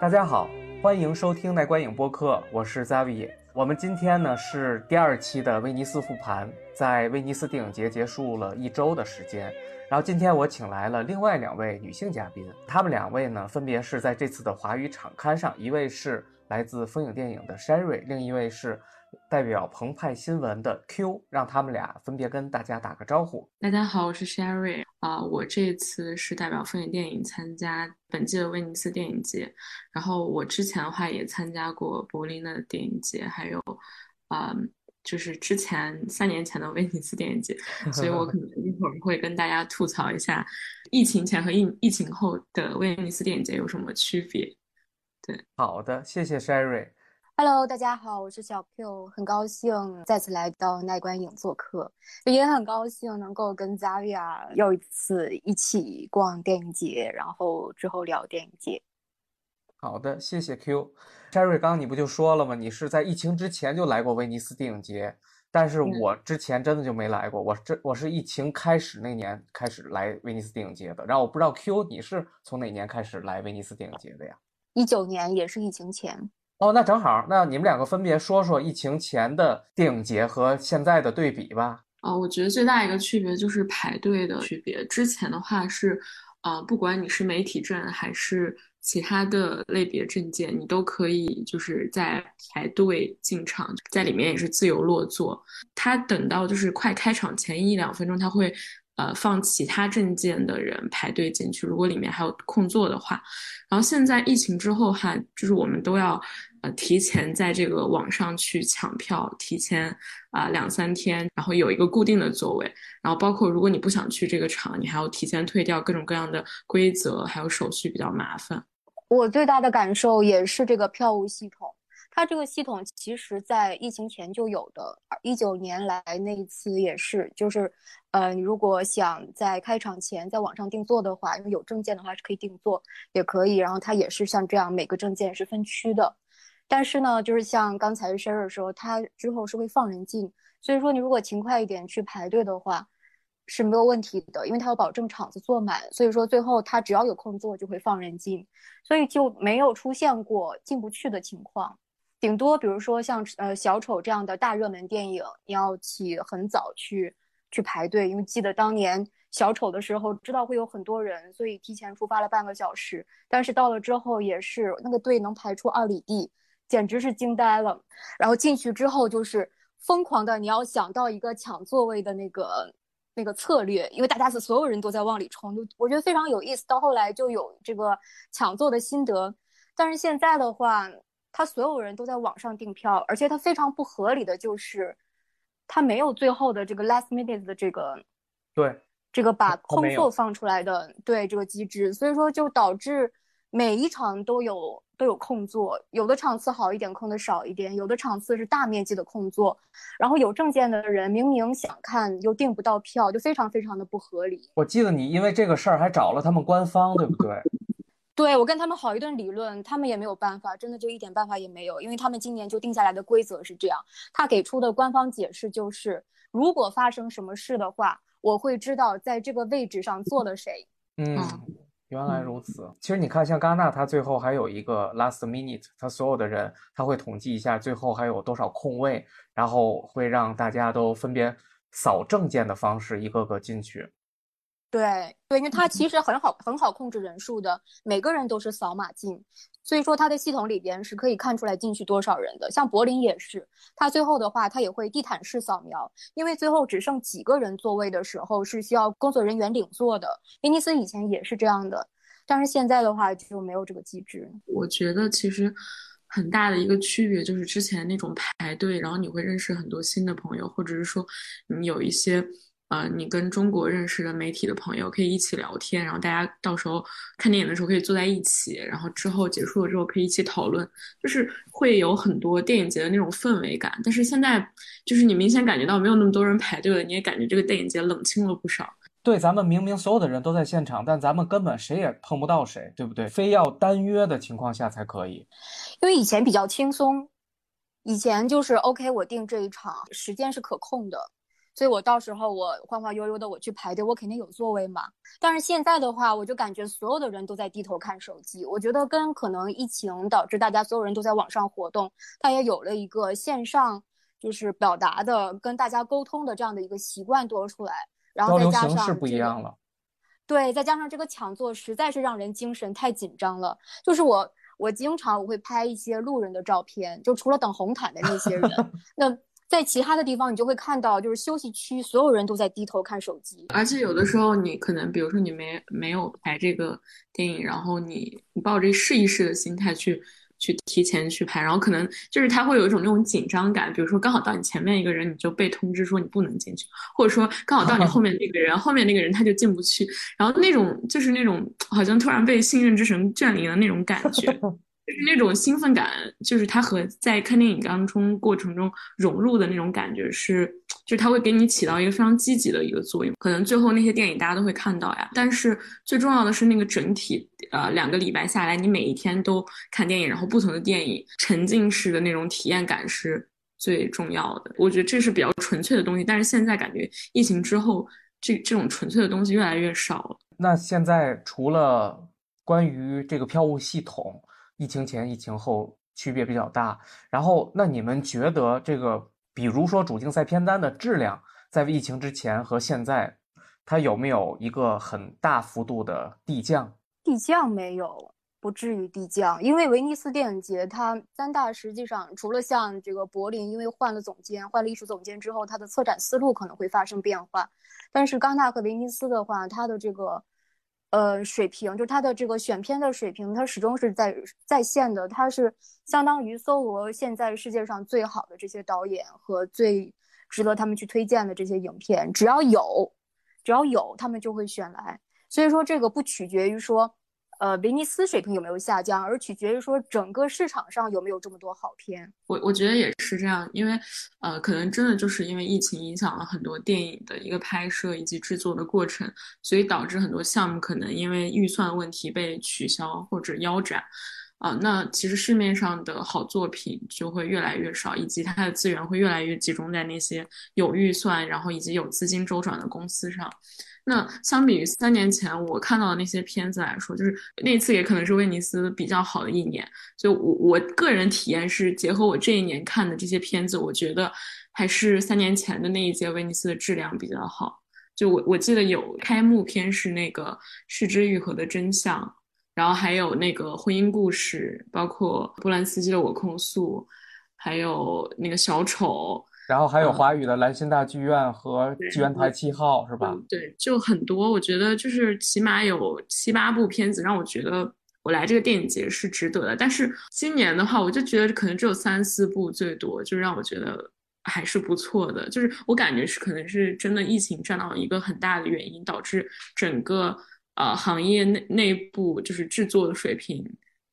大家好，欢迎收听耐观影播客，我是 Zavi。我们今天呢是第二期的威尼斯复盘，在威尼斯电影节结束了一周的时间，然后今天我请来了另外两位女性嘉宾，她们两位呢分别是在这次的华语场刊上，一位是来自风影电影的 Sherry，另一位是。代表澎湃新闻的 Q，让他们俩分别跟大家打个招呼。大家好，我是 Sherry 啊，我这次是代表风影电影参加本届的威尼斯电影节。然后我之前的话也参加过柏林的电影节，还有啊，就是之前三年前的威尼斯电影节。所以我可能一会儿会跟大家吐槽一下疫情前和疫疫情后的威尼斯电影节有什么区别。对，好的，谢谢 Sherry。Hello，大家好，我是小 Q，很高兴再次来到奈观影做客，也很高兴能够跟 Zavia 又一次一起逛电影节，然后之后聊电影节。好的，谢谢 Q。Sherry，刚刚你不就说了吗？你是在疫情之前就来过威尼斯电影节，但是我之前真的就没来过，我这我是疫情开始那年开始来威尼斯电影节的。然后我不知道 Q 你是从哪年开始来威尼斯电影节的呀？一九年，也是疫情前。哦，那正好，那你们两个分别说说疫情前的电影节和现在的对比吧。哦，我觉得最大一个区别就是排队的区别。之前的话是，呃，不管你是媒体证还是其他的类别证件，你都可以就是在排队进场，在里面也是自由落座。他等到就是快开场前一两分钟，他会。呃，放其他证件的人排队进去，如果里面还有空座的话。然后现在疫情之后哈，就是我们都要呃提前在这个网上去抢票，提前啊两三天，然后有一个固定的座位。然后包括如果你不想去这个场，你还要提前退掉，各种各样的规则还有手续比较麻烦。我最大的感受也是这个票务系统。它这个系统其实，在疫情前就有的，一九年来那一次也是，就是，呃，你如果想在开场前在网上订座的话，因为有证件的话是可以订座，也可以，然后它也是像这样，每个证件是分区的，但是呢，就是像刚才 Sherry 说，它之后是会放人进，所以说你如果勤快一点去排队的话是没有问题的，因为它要保证场子坐满，所以说最后它只要有空座就会放人进，所以就没有出现过进不去的情况。顶多比如说像呃小丑这样的大热门电影，你要起很早去去排队，因为记得当年小丑的时候，知道会有很多人，所以提前出发了半个小时。但是到了之后也是那个队能排出二里地，简直是惊呆了。然后进去之后就是疯狂的，你要想到一个抢座位的那个那个策略，因为大家是所有人都在往里冲，就我觉得非常有意思。到后来就有这个抢座的心得，但是现在的话。他所有人都在网上订票，而且他非常不合理的就是，他没有最后的这个 last minute 的这个，对，这个把空座放出来的，对这个机制，所以说就导致每一场都有都有空座，有的场次好一点，空的少一点，有的场次是大面积的空座，然后有证件的人明明想看又订不到票，就非常非常的不合理。我记得你因为这个事儿还找了他们官方，对不对？对我跟他们好一顿理论，他们也没有办法，真的就一点办法也没有，因为他们今年就定下来的规则是这样，他给出的官方解释就是，如果发生什么事的话，我会知道在这个位置上坐了谁。嗯，原来如此。其实你看，像戛纳，他最后还有一个 last minute，他所有的人他会统计一下最后还有多少空位，然后会让大家都分别扫证件的方式一个个进去。对对，因为它其实很好很好控制人数的，每个人都是扫码进，所以说它的系统里边是可以看出来进去多少人的。像柏林也是，它最后的话它也会地毯式扫描，因为最后只剩几个人座位的时候是需要工作人员领座的。威尼斯以前也是这样的，但是现在的话就没有这个机制。我觉得其实很大的一个区别就是之前那种排队，然后你会认识很多新的朋友，或者是说你有一些。呃，你跟中国认识的媒体的朋友可以一起聊天，然后大家到时候看电影的时候可以坐在一起，然后之后结束了之后可以一起讨论，就是会有很多电影节的那种氛围感。但是现在就是你明显感觉到没有那么多人排队了，你也感觉这个电影节冷清了不少。对，咱们明明所有的人都在现场，但咱们根本谁也碰不到谁，对不对？非要单约的情况下才可以。因为以前比较轻松，以前就是 OK，我定这一场时间是可控的。所以我到时候我晃晃悠悠的我去排队，我肯定有座位嘛。但是现在的话，我就感觉所有的人都在低头看手机。我觉得跟可能疫情导致大家所有人都在网上活动，他也有了一个线上就是表达的、跟大家沟通的这样的一个习惯多出来。然后再加上不一样了。对，再加上这个抢座实在是让人精神太紧张了。就是我，我经常我会拍一些路人的照片，就除了等红毯的那些人，那在其他的地方你就会看到，就是休息区所有人都在低头看手机。而且有的时候你可能，比如说你没没有排这个电影，然后你你抱着试一试的心态去。去提前去拍，然后可能就是他会有一种那种紧张感，比如说刚好到你前面一个人，你就被通知说你不能进去，或者说刚好到你后面那个人，后面那个人他就进不去，然后那种就是那种好像突然被信任之神眷临的那种感觉。就是那种兴奋感，就是它和在看电影当中过程中融入的那种感觉是，就是它会给你起到一个非常积极的一个作用。可能最后那些电影大家都会看到呀，但是最重要的是那个整体，呃，两个礼拜下来，你每一天都看电影，然后不同的电影沉浸式的那种体验感是最重要的。我觉得这是比较纯粹的东西，但是现在感觉疫情之后，这这种纯粹的东西越来越少了。那现在除了关于这个票务系统。疫情前、疫情后区别比较大，然后那你们觉得这个，比如说主竞赛片单的质量，在疫情之前和现在，它有没有一个很大幅度的递降？递降没有，不至于递降，因为威尼斯电影节它三大实际上除了像这个柏林，因为换了总监，换了艺术总监之后，它的策展思路可能会发生变化，但是戛纳和威尼斯的话，它的这个。呃，水平就它的这个选片的水平，它始终是在在线的。它是相当于搜罗现在世界上最好的这些导演和最值得他们去推荐的这些影片，只要有，只要有，他们就会选来。所以说，这个不取决于说。呃，威尼斯水平有没有下降，而取决于说整个市场上有没有这么多好片。我我觉得也是这样，因为呃，可能真的就是因为疫情影响了很多电影的一个拍摄以及制作的过程，所以导致很多项目可能因为预算问题被取消或者腰斩。啊，那其实市面上的好作品就会越来越少，以及它的资源会越来越集中在那些有预算，然后以及有资金周转的公司上。那相比于三年前我看到的那些片子来说，就是那次也可能是威尼斯比较好的一年。就我我个人体验是，结合我这一年看的这些片子，我觉得还是三年前的那一届威尼斯的质量比较好。就我我记得有开幕片是那个《失之愈合的真相》，然后还有那个婚姻故事，包括波兰斯基的《我控诉》，还有那个小丑。然后还有华语的兰心大剧院和剧院台七号，是吧？对，就很多。我觉得就是起码有七八部片子让我觉得我来这个电影节是值得的。但是今年的话，我就觉得可能只有三四部最多，就让我觉得还是不错的。就是我感觉是可能是真的疫情占到一个很大的原因，导致整个呃行业内内部就是制作的水平，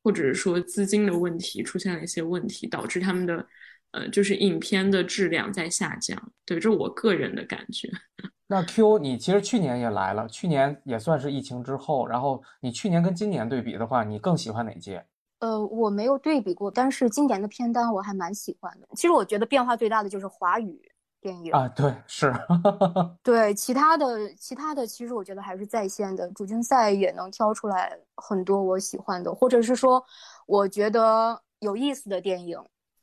或者是说资金的问题出现了一些问题，导致他们的。呃，就是影片的质量在下降，对，这是我个人的感觉。那 Q，你其实去年也来了，去年也算是疫情之后，然后你去年跟今年对比的话，你更喜欢哪届？呃，我没有对比过，但是今年的片单我还蛮喜欢的。其实我觉得变化最大的就是华语电影啊，对，是，对，其他的其他的其实我觉得还是在线的，主竞赛也能挑出来很多我喜欢的，或者是说我觉得有意思的电影。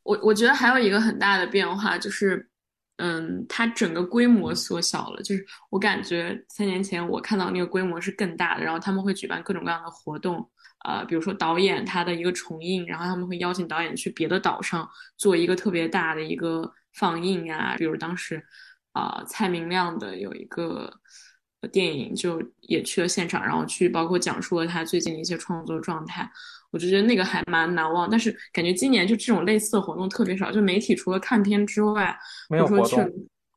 我我觉得还有一个很大的变化就是，嗯，它整个规模缩小了。就是我感觉三年前我看到那个规模是更大的，然后他们会举办各种各样的活动，呃，比如说导演他的一个重映，然后他们会邀请导演去别的岛上做一个特别大的一个放映啊。比如当时，啊，蔡明亮的有一个电影就也去了现场，然后去包括讲述了他最近的一些创作状态。我就觉得那个还蛮难忘，但是感觉今年就这种类似的活动特别少，就媒体除了看片之外，没有活动，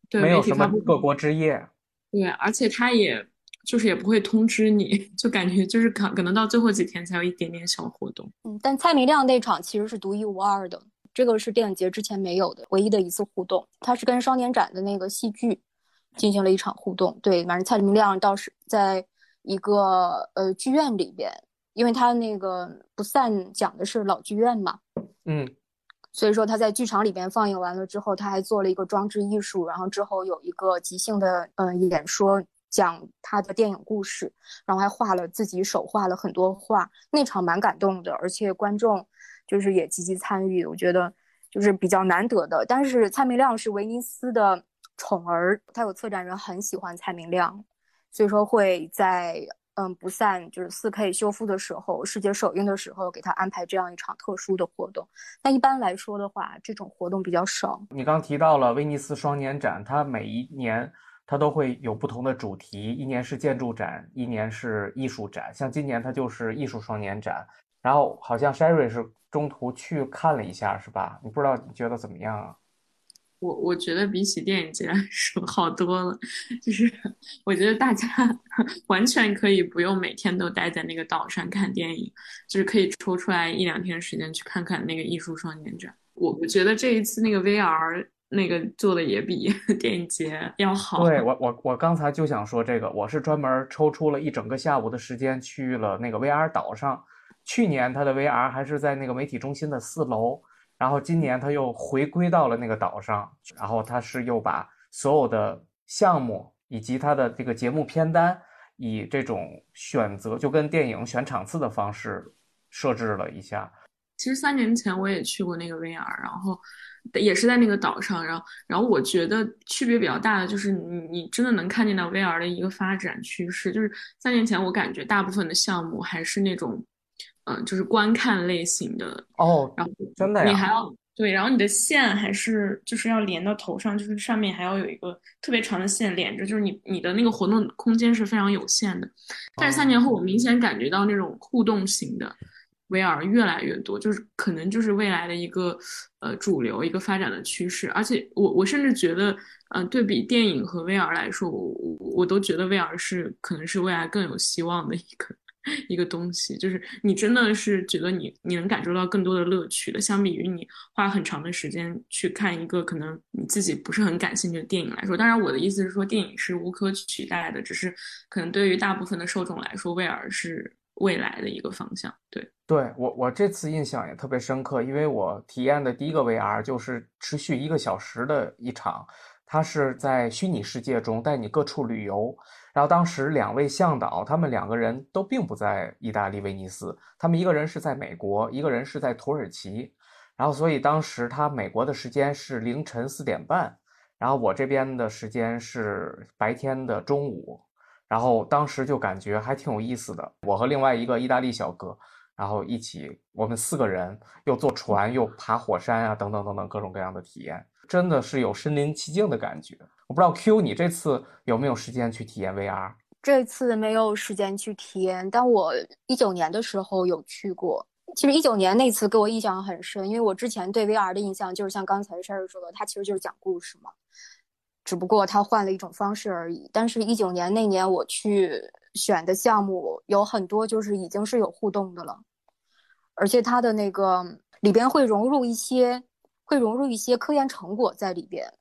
对，没有什么各国之夜，对，而且他也就是也不会通知你，就感觉就是可可能到最后几天才有一点点小活动。嗯，但蔡明亮那场其实是独一无二的，这个是电影节之前没有的唯一的一次互动，他是跟双年展的那个戏剧进行了一场互动，对，反正蔡明亮倒是在一个呃剧院里边。因为他那个不散讲的是老剧院嘛，嗯，所以说他在剧场里边放映完了之后，他还做了一个装置艺术，然后之后有一个即兴的嗯演说，讲他的电影故事，然后还画了自己手画了很多画，那场蛮感动的，而且观众就是也积极参与，我觉得就是比较难得的。但是蔡明亮是威尼斯的宠儿，他有策展人很喜欢蔡明亮，所以说会在。嗯，不散就是四 K 修复的时候，世界首映的时候，给他安排这样一场特殊的活动。那一般来说的话，这种活动比较少。你刚提到了威尼斯双年展，它每一年它都会有不同的主题，一年是建筑展，一年是艺术展。像今年它就是艺术双年展。然后好像 Sherry 是中途去看了一下，是吧？你不知道你觉得怎么样啊？我我觉得比起电影节来 说好多了，就是我觉得大家 完全可以不用每天都待在那个岛上看电影，就是可以抽出来一两天时间去看看那个艺术双年展。我我觉得这一次那个 VR 那个做的也比 电影节要好。对我我我刚才就想说这个，我是专门抽出了一整个下午的时间去了那个 VR 岛上。去年它的 VR 还是在那个媒体中心的四楼。然后今年他又回归到了那个岛上，然后他是又把所有的项目以及他的这个节目片单，以这种选择就跟电影选场次的方式设置了一下。其实三年前我也去过那个 VR，然后也是在那个岛上，然后然后我觉得区别比较大的就是你你真的能看见到 VR 的一个发展趋势，就是三年前我感觉大部分的项目还是那种。嗯，就是观看类型的哦，然后真的你还要对，然后你的线还是就是要连到头上，就是上面还要有一个特别长的线连着，就是你你的那个活动空间是非常有限的。但是三年后，我明显感觉到那种互动型的 VR 越来越多，就是可能就是未来的一个呃主流一个发展的趋势。而且我我甚至觉得，嗯，对比电影和 VR 来说，我我都觉得 VR 是可能是未来更有希望的一个。一个东西，就是你真的是觉得你你能感受到更多的乐趣的，相比于你花很长的时间去看一个可能你自己不是很感兴趣的电影来说。当然，我的意思是说，电影是无可取代的，只是可能对于大部分的受众来说，VR 是未来的一个方向。对，对我我这次印象也特别深刻，因为我体验的第一个 VR 就是持续一个小时的一场，它是在虚拟世界中带你各处旅游。然后当时两位向导，他们两个人都并不在意大利威尼斯，他们一个人是在美国，一个人是在土耳其。然后所以当时他美国的时间是凌晨四点半，然后我这边的时间是白天的中午。然后当时就感觉还挺有意思的，我和另外一个意大利小哥，然后一起，我们四个人又坐船又爬火山啊，等等等等各种各样的体验，真的是有身临其境的感觉。我不知道 Q 你这次有没有时间去体验 VR？这次没有时间去体验，但我一九年的时候有去过。其实一九年那次给我印象很深，因为我之前对 VR 的印象就是像刚才 Sherry 说的，它其实就是讲故事嘛，只不过它换了一种方式而已。但是，一九年那年我去选的项目有很多就是已经是有互动的了，而且它的那个里边会融入一些，会融入一些科研成果在里边。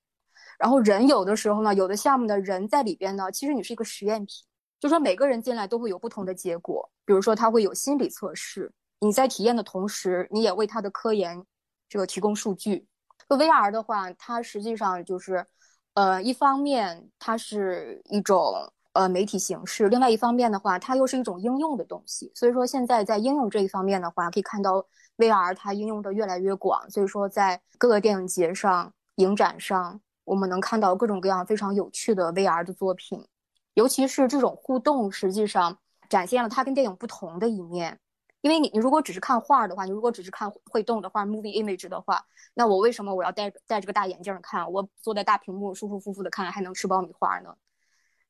然后人有的时候呢，有的项目的人在里边呢，其实你是一个实验品，就说每个人进来都会有不同的结果。比如说他会有心理测试，你在体验的同时，你也为他的科研这个提供数据。VR 的话，它实际上就是，呃，一方面它是一种呃媒体形式，另外一方面的话，它又是一种应用的东西。所以说现在在应用这一方面的话，可以看到 VR 它应用的越来越广。所以说在各个电影节上、影展上。我们能看到各种各样非常有趣的 VR 的作品，尤其是这种互动，实际上展现了它跟电影不同的一面。因为你，你如果只是看画的话，你如果只是看会动的画 movie image 的话，那我为什么我要戴戴着个大眼镜看？我坐在大屏幕舒舒服服的看，还能吃爆米花呢？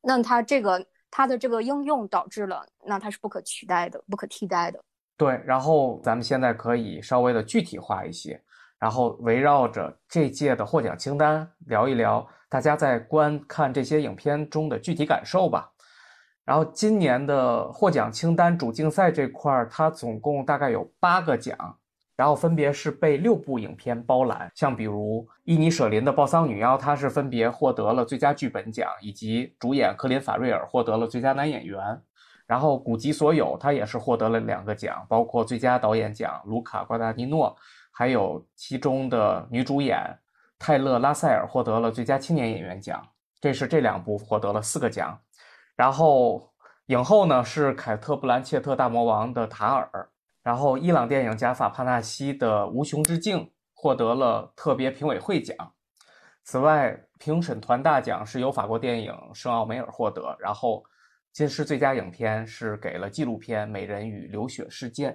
那它这个它的这个应用导致了，那它是不可取代的、不可替代的。对，然后咱们现在可以稍微的具体化一些。然后围绕着这届的获奖清单聊一聊，大家在观看这些影片中的具体感受吧。然后今年的获奖清单主竞赛这块儿，它总共大概有八个奖，然后分别是被六部影片包揽。像比如伊尼舍林的《暴桑女妖》，它是分别获得了最佳剧本奖，以及主演科林法瑞尔获得了最佳男演员。然后《古籍所有》它也是获得了两个奖，包括最佳导演奖，卢卡瓜达尼诺。还有其中的女主演泰勒·拉塞尔获得了最佳青年演员奖。这是这两部获得了四个奖，然后影后呢是凯特·布兰切特大魔王的塔尔，然后伊朗电影加法帕纳西的无穷之境获得了特别评委会奖。此外，评审团大奖是由法国电影圣奥梅尔获得，然后金狮最佳影片是给了纪录片《美人鱼流血事件》，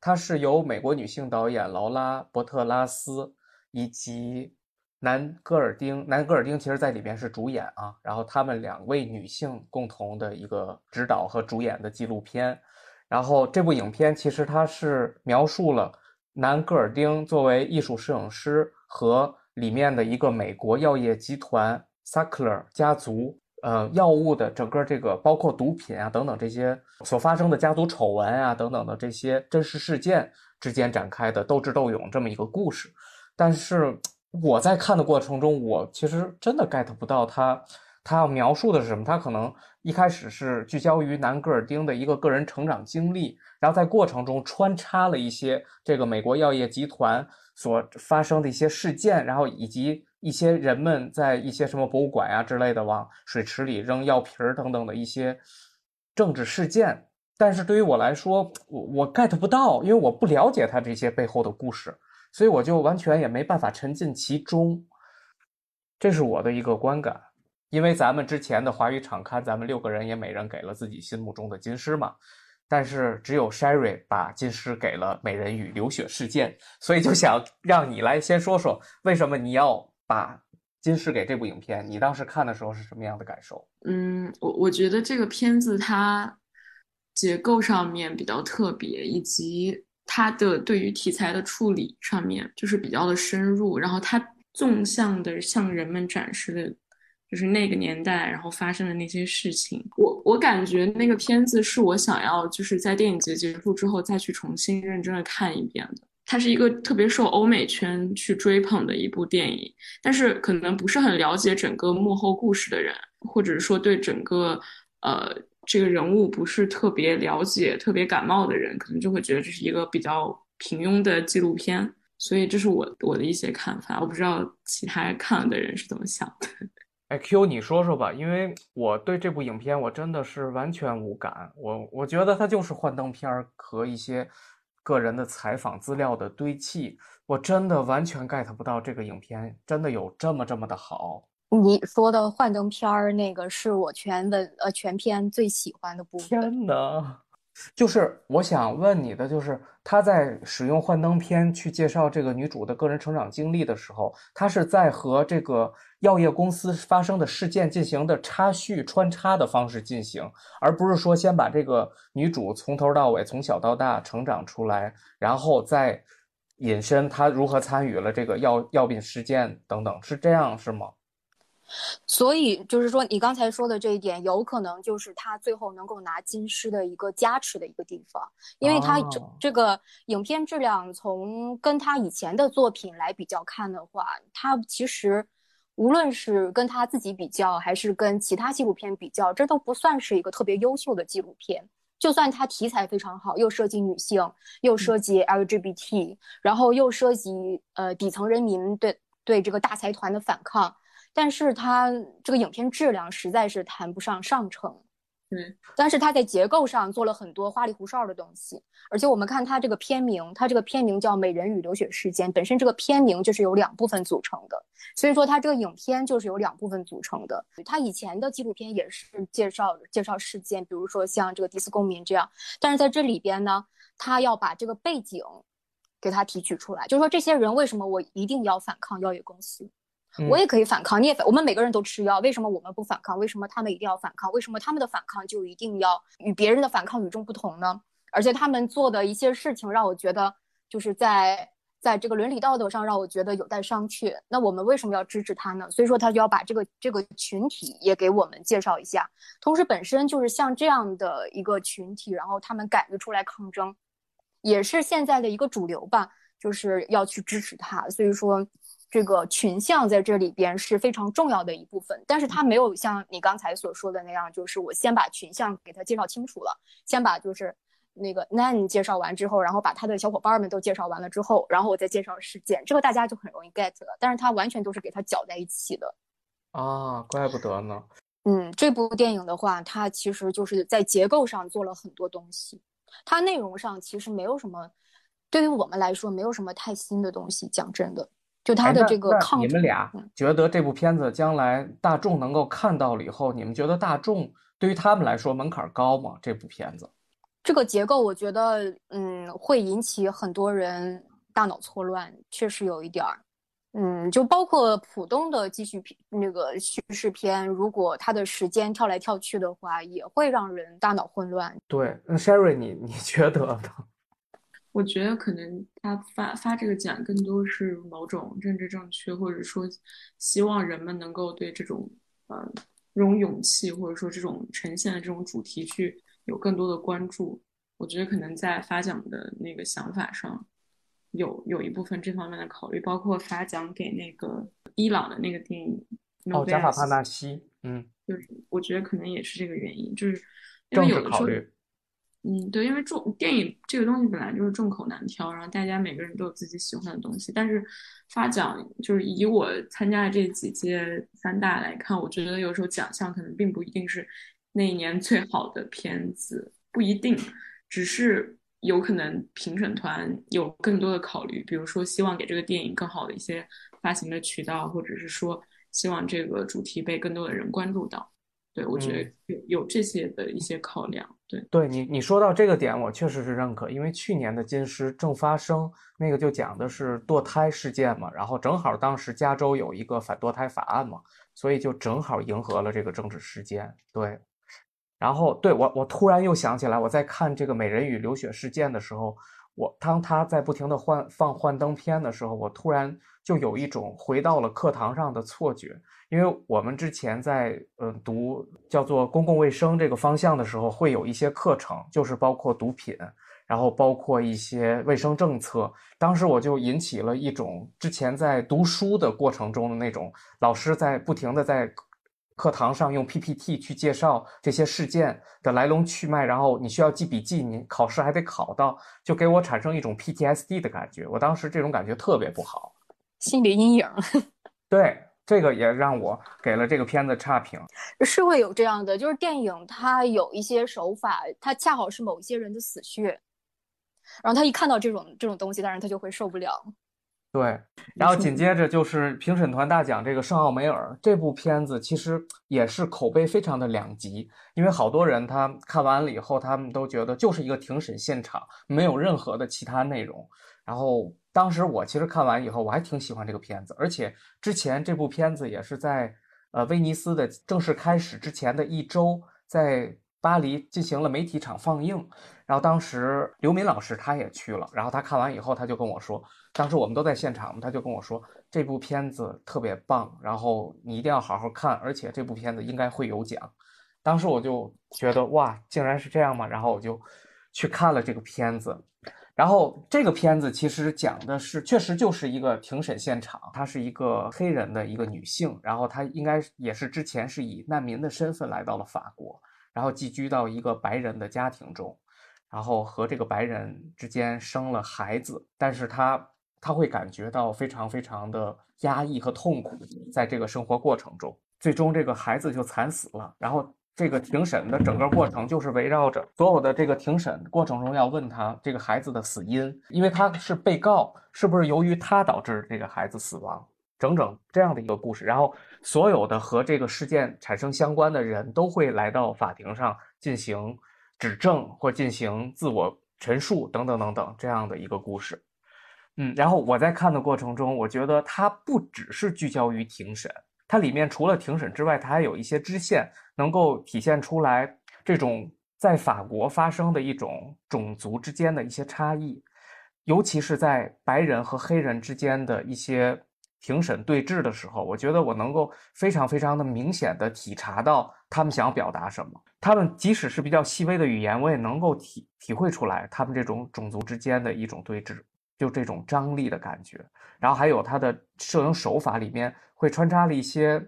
它是由美国女性导演劳拉·伯特拉斯以及。南戈尔丁，南戈尔丁其实在里边是主演啊，然后他们两位女性共同的一个指导和主演的纪录片，然后这部影片其实它是描述了南戈尔丁作为艺术摄影师和里面的一个美国药业集团萨克勒家族，呃，药物的整个这个包括毒品啊等等这些所发生的家族丑闻啊等等的这些真实事件之间展开的斗智斗勇这么一个故事，但是。我在看的过程中，我其实真的 get 不到他，他要描述的是什么。他可能一开始是聚焦于南戈尔丁的一个个人成长经历，然后在过程中穿插了一些这个美国药业集团所发生的一些事件，然后以及一些人们在一些什么博物馆呀之类的往水池里扔药瓶儿等等的一些政治事件。但是对于我来说，我我 get 不到，因为我不了解他这些背后的故事。所以我就完全也没办法沉浸其中，这是我的一个观感。因为咱们之前的华语场刊，咱们六个人也每人给了自己心目中的金狮嘛，但是只有 Sherry 把金狮给了《美人鱼流血事件》，所以就想让你来先说说，为什么你要把金狮给这部影片？你当时看的时候是什么样的感受？嗯，我我觉得这个片子它结构上面比较特别，以及。它的对于题材的处理上面就是比较的深入，然后它纵向的向人们展示的，就是那个年代然后发生的那些事情。我我感觉那个片子是我想要就是在电影节结束之后再去重新认真的看一遍的。它是一个特别受欧美圈去追捧的一部电影，但是可能不是很了解整个幕后故事的人，或者是说对整个呃。这个人物不是特别了解、特别感冒的人，可能就会觉得这是一个比较平庸的纪录片。所以这是我我的一些看法，我不知道其他看了的人是怎么想的。哎，Q，你说说吧，因为我对这部影片我真的是完全无感。我我觉得它就是幻灯片儿和一些个人的采访资料的堆砌，我真的完全 get 不到这个影片真的有这么这么的好。你说的幻灯片儿那个是我全文呃全篇最喜欢的部分。天呐，就是我想问你的，就是他在使用幻灯片去介绍这个女主的个人成长经历的时候，他是在和这个药业公司发生的事件进行的插叙穿插的方式进行，而不是说先把这个女主从头到尾从小到大成长出来，然后再引申她如何参与了这个药药品事件等等，是这样是吗？所以就是说，你刚才说的这一点，有可能就是他最后能够拿金狮的一个加持的一个地方，因为他这这个影片质量，从跟他以前的作品来比较看的话，他其实无论是跟他自己比较，还是跟其他纪录片比较，这都不算是一个特别优秀的纪录片。就算它题材非常好，又涉及女性，又涉及 LGBT，然后又涉及呃底层人民对对这个大财团的反抗。但是它这个影片质量实在是谈不上上乘，嗯，但是它在结构上做了很多花里胡哨的东西，而且我们看它这个片名，它这个片名叫《美人鱼流血事件》，本身这个片名就是由两部分组成的，所以说它这个影片就是由两部分组成的。它以前的纪录片也是介绍介绍事件，比如说像这个迪斯公民这样，但是在这里边呢，他要把这个背景给他提取出来，就是说这些人为什么我一定要反抗药业公司。我也可以反抗，你也反，我们每个人都吃药，为什么我们不反抗？为什么他们一定要反抗？为什么他们的反抗就一定要与别人的反抗与众不同呢？而且他们做的一些事情让我觉得，就是在在这个伦理道德上让我觉得有待商榷。那我们为什么要支持他呢？所以说他就要把这个这个群体也给我们介绍一下。同时，本身就是像这样的一个群体，然后他们敢于出来抗争，也是现在的一个主流吧，就是要去支持他。所以说。这个群像在这里边是非常重要的一部分，但是它没有像你刚才所说的那样，就是我先把群像给他介绍清楚了，先把就是那个 Nan 介绍完之后，然后把他的小伙伴们都介绍完了之后，然后我再介绍事件，这个大家就很容易 get 了。但是它完全都是给他搅在一起的。啊，怪不得呢。嗯，这部电影的话，它其实就是在结构上做了很多东西，它内容上其实没有什么，对于我们来说没有什么太新的东西。讲真的，就他的这个抗，你们俩觉得这部片子将来大众能够看到了以后，你们觉得大众对于他们来说门槛高吗？这部片子，这个结构我觉得，嗯，会引起很多人大脑错乱，确实有一点儿。嗯，就包括浦东的继续片那个叙事片，如果它的时间跳来跳去的话，也会让人大脑混乱。对，那 Sherry，你你觉得呢？我觉得可能他发发这个奖更多是某种政治正确，或者说希望人们能够对这种呃这种勇气，或者说这种呈现的这种主题去有更多的关注。我觉得可能在发奖的那个想法上。有有一部分这方面的考虑，包括发奖给那个伊朗的那个电影哦，加法帕纳西，嗯，就是我觉得可能也是这个原因，就是因为有的时候，嗯，对，因为重电影这个东西本来就是众口难调，然后大家每个人都有自己喜欢的东西，但是发奖就是以我参加的这几届三大来看，我觉得有时候奖项可能并不一定是那一年最好的片子，不一定，只是。有可能评审团有更多的考虑，比如说希望给这个电影更好的一些发行的渠道，或者是说希望这个主题被更多的人关注到。对我觉得有有这些的一些考量。对，对你你说到这个点，我确实是认可，因为去年的金狮正发生那个就讲的是堕胎事件嘛，然后正好当时加州有一个反堕胎法案嘛，所以就正好迎合了这个政治事件。对。然后，对我，我突然又想起来，我在看这个《美人鱼流血事件》的时候，我当他在不停的换放幻灯片的时候，我突然就有一种回到了课堂上的错觉，因为我们之前在嗯读叫做公共卫生这个方向的时候，会有一些课程，就是包括毒品，然后包括一些卫生政策。当时我就引起了一种之前在读书的过程中的那种老师在不停的在。课堂上用 PPT 去介绍这些事件的来龙去脉，然后你需要记笔记，你考试还得考到，就给我产生一种 PTSD 的感觉。我当时这种感觉特别不好，心理阴影。对，这个也让我给了这个片子差评。是会有这样的，就是电影它有一些手法，它恰好是某一些人的死穴，然后他一看到这种这种东西，当然他就会受不了。对，然后紧接着就是评审团大奖这个圣奥梅尔这部片子，其实也是口碑非常的两极，因为好多人他看完了以后，他们都觉得就是一个庭审现场，没有任何的其他内容。然后当时我其实看完以后，我还挺喜欢这个片子，而且之前这部片子也是在呃威尼斯的正式开始之前的一周，在巴黎进行了媒体场放映。然后当时刘敏老师他也去了，然后他看完以后，他就跟我说。当时我们都在现场，他就跟我说这部片子特别棒，然后你一定要好好看，而且这部片子应该会有奖。当时我就觉得哇，竟然是这样吗？然后我就去看了这个片子。然后这个片子其实讲的是，确实就是一个庭审现场。她是一个黑人的一个女性，然后她应该也是之前是以难民的身份来到了法国，然后寄居到一个白人的家庭中，然后和这个白人之间生了孩子，但是他。他会感觉到非常非常的压抑和痛苦，在这个生活过程中，最终这个孩子就惨死了。然后这个庭审的整个过程就是围绕着所有的这个庭审过程中要问他这个孩子的死因，因为他是被告，是不是由于他导致这个孩子死亡？整整这样的一个故事。然后所有的和这个事件产生相关的人都会来到法庭上进行指证或进行自我陈述等等等等这样的一个故事。嗯，然后我在看的过程中，我觉得它不只是聚焦于庭审，它里面除了庭审之外，它还有一些支线，能够体现出来这种在法国发生的一种种族之间的一些差异，尤其是在白人和黑人之间的一些庭审对峙的时候，我觉得我能够非常非常的明显的体察到他们想要表达什么，他们即使是比较细微的语言，我也能够体体会出来他们这种种族之间的一种对峙。就这种张力的感觉，然后还有他的摄影手法里面会穿插了一些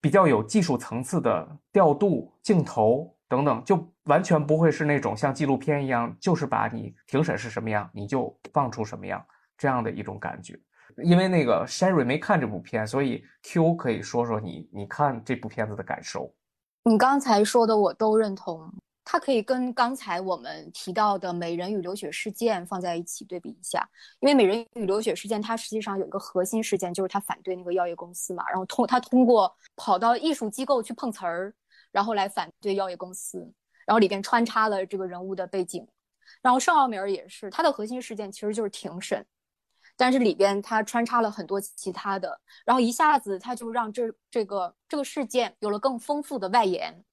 比较有技术层次的调度、镜头等等，就完全不会是那种像纪录片一样，就是把你庭审是什么样，你就放出什么样这样的一种感觉。因为那个 Sherry 没看这部片，所以 Q 可以说说你你看这部片子的感受。你刚才说的我都认同，它可以跟刚才我们提到的美人与流血事件放在一起对比一下。因为美人与流血事件，它实际上有一个核心事件，就是他反对那个药业公司嘛，然后通他通过跑到艺术机构去碰瓷儿，然后来反对药业公司，然后里边穿插了这个人物的背景。然后圣奥梅尔也是，它的核心事件其实就是庭审。但是里边它穿插了很多其他的，然后一下子他就让这这个这个事件有了更丰富的外延，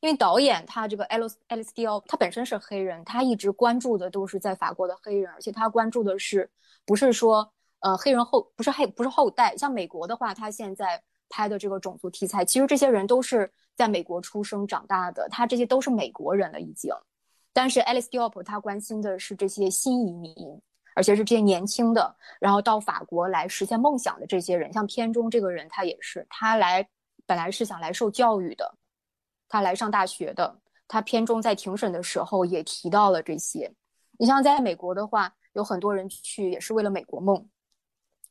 因为导演他这个 Alice Alice Diop 他本身是黑人，他一直关注的都是在法国的黑人，而且他关注的是不是说呃黑人后不是黑不是后代，像美国的话，他现在拍的这个种族题材，其实这些人都是在美国出生长大的，他这些都是美国人了已经，但是 Alice Diop 他关心的是这些新移民。而且是这些年轻的，然后到法国来实现梦想的这些人，像片中这个人，他也是，他来本来是想来受教育的，他来上大学的。他片中在庭审的时候也提到了这些。你像在美国的话，有很多人去也是为了美国梦。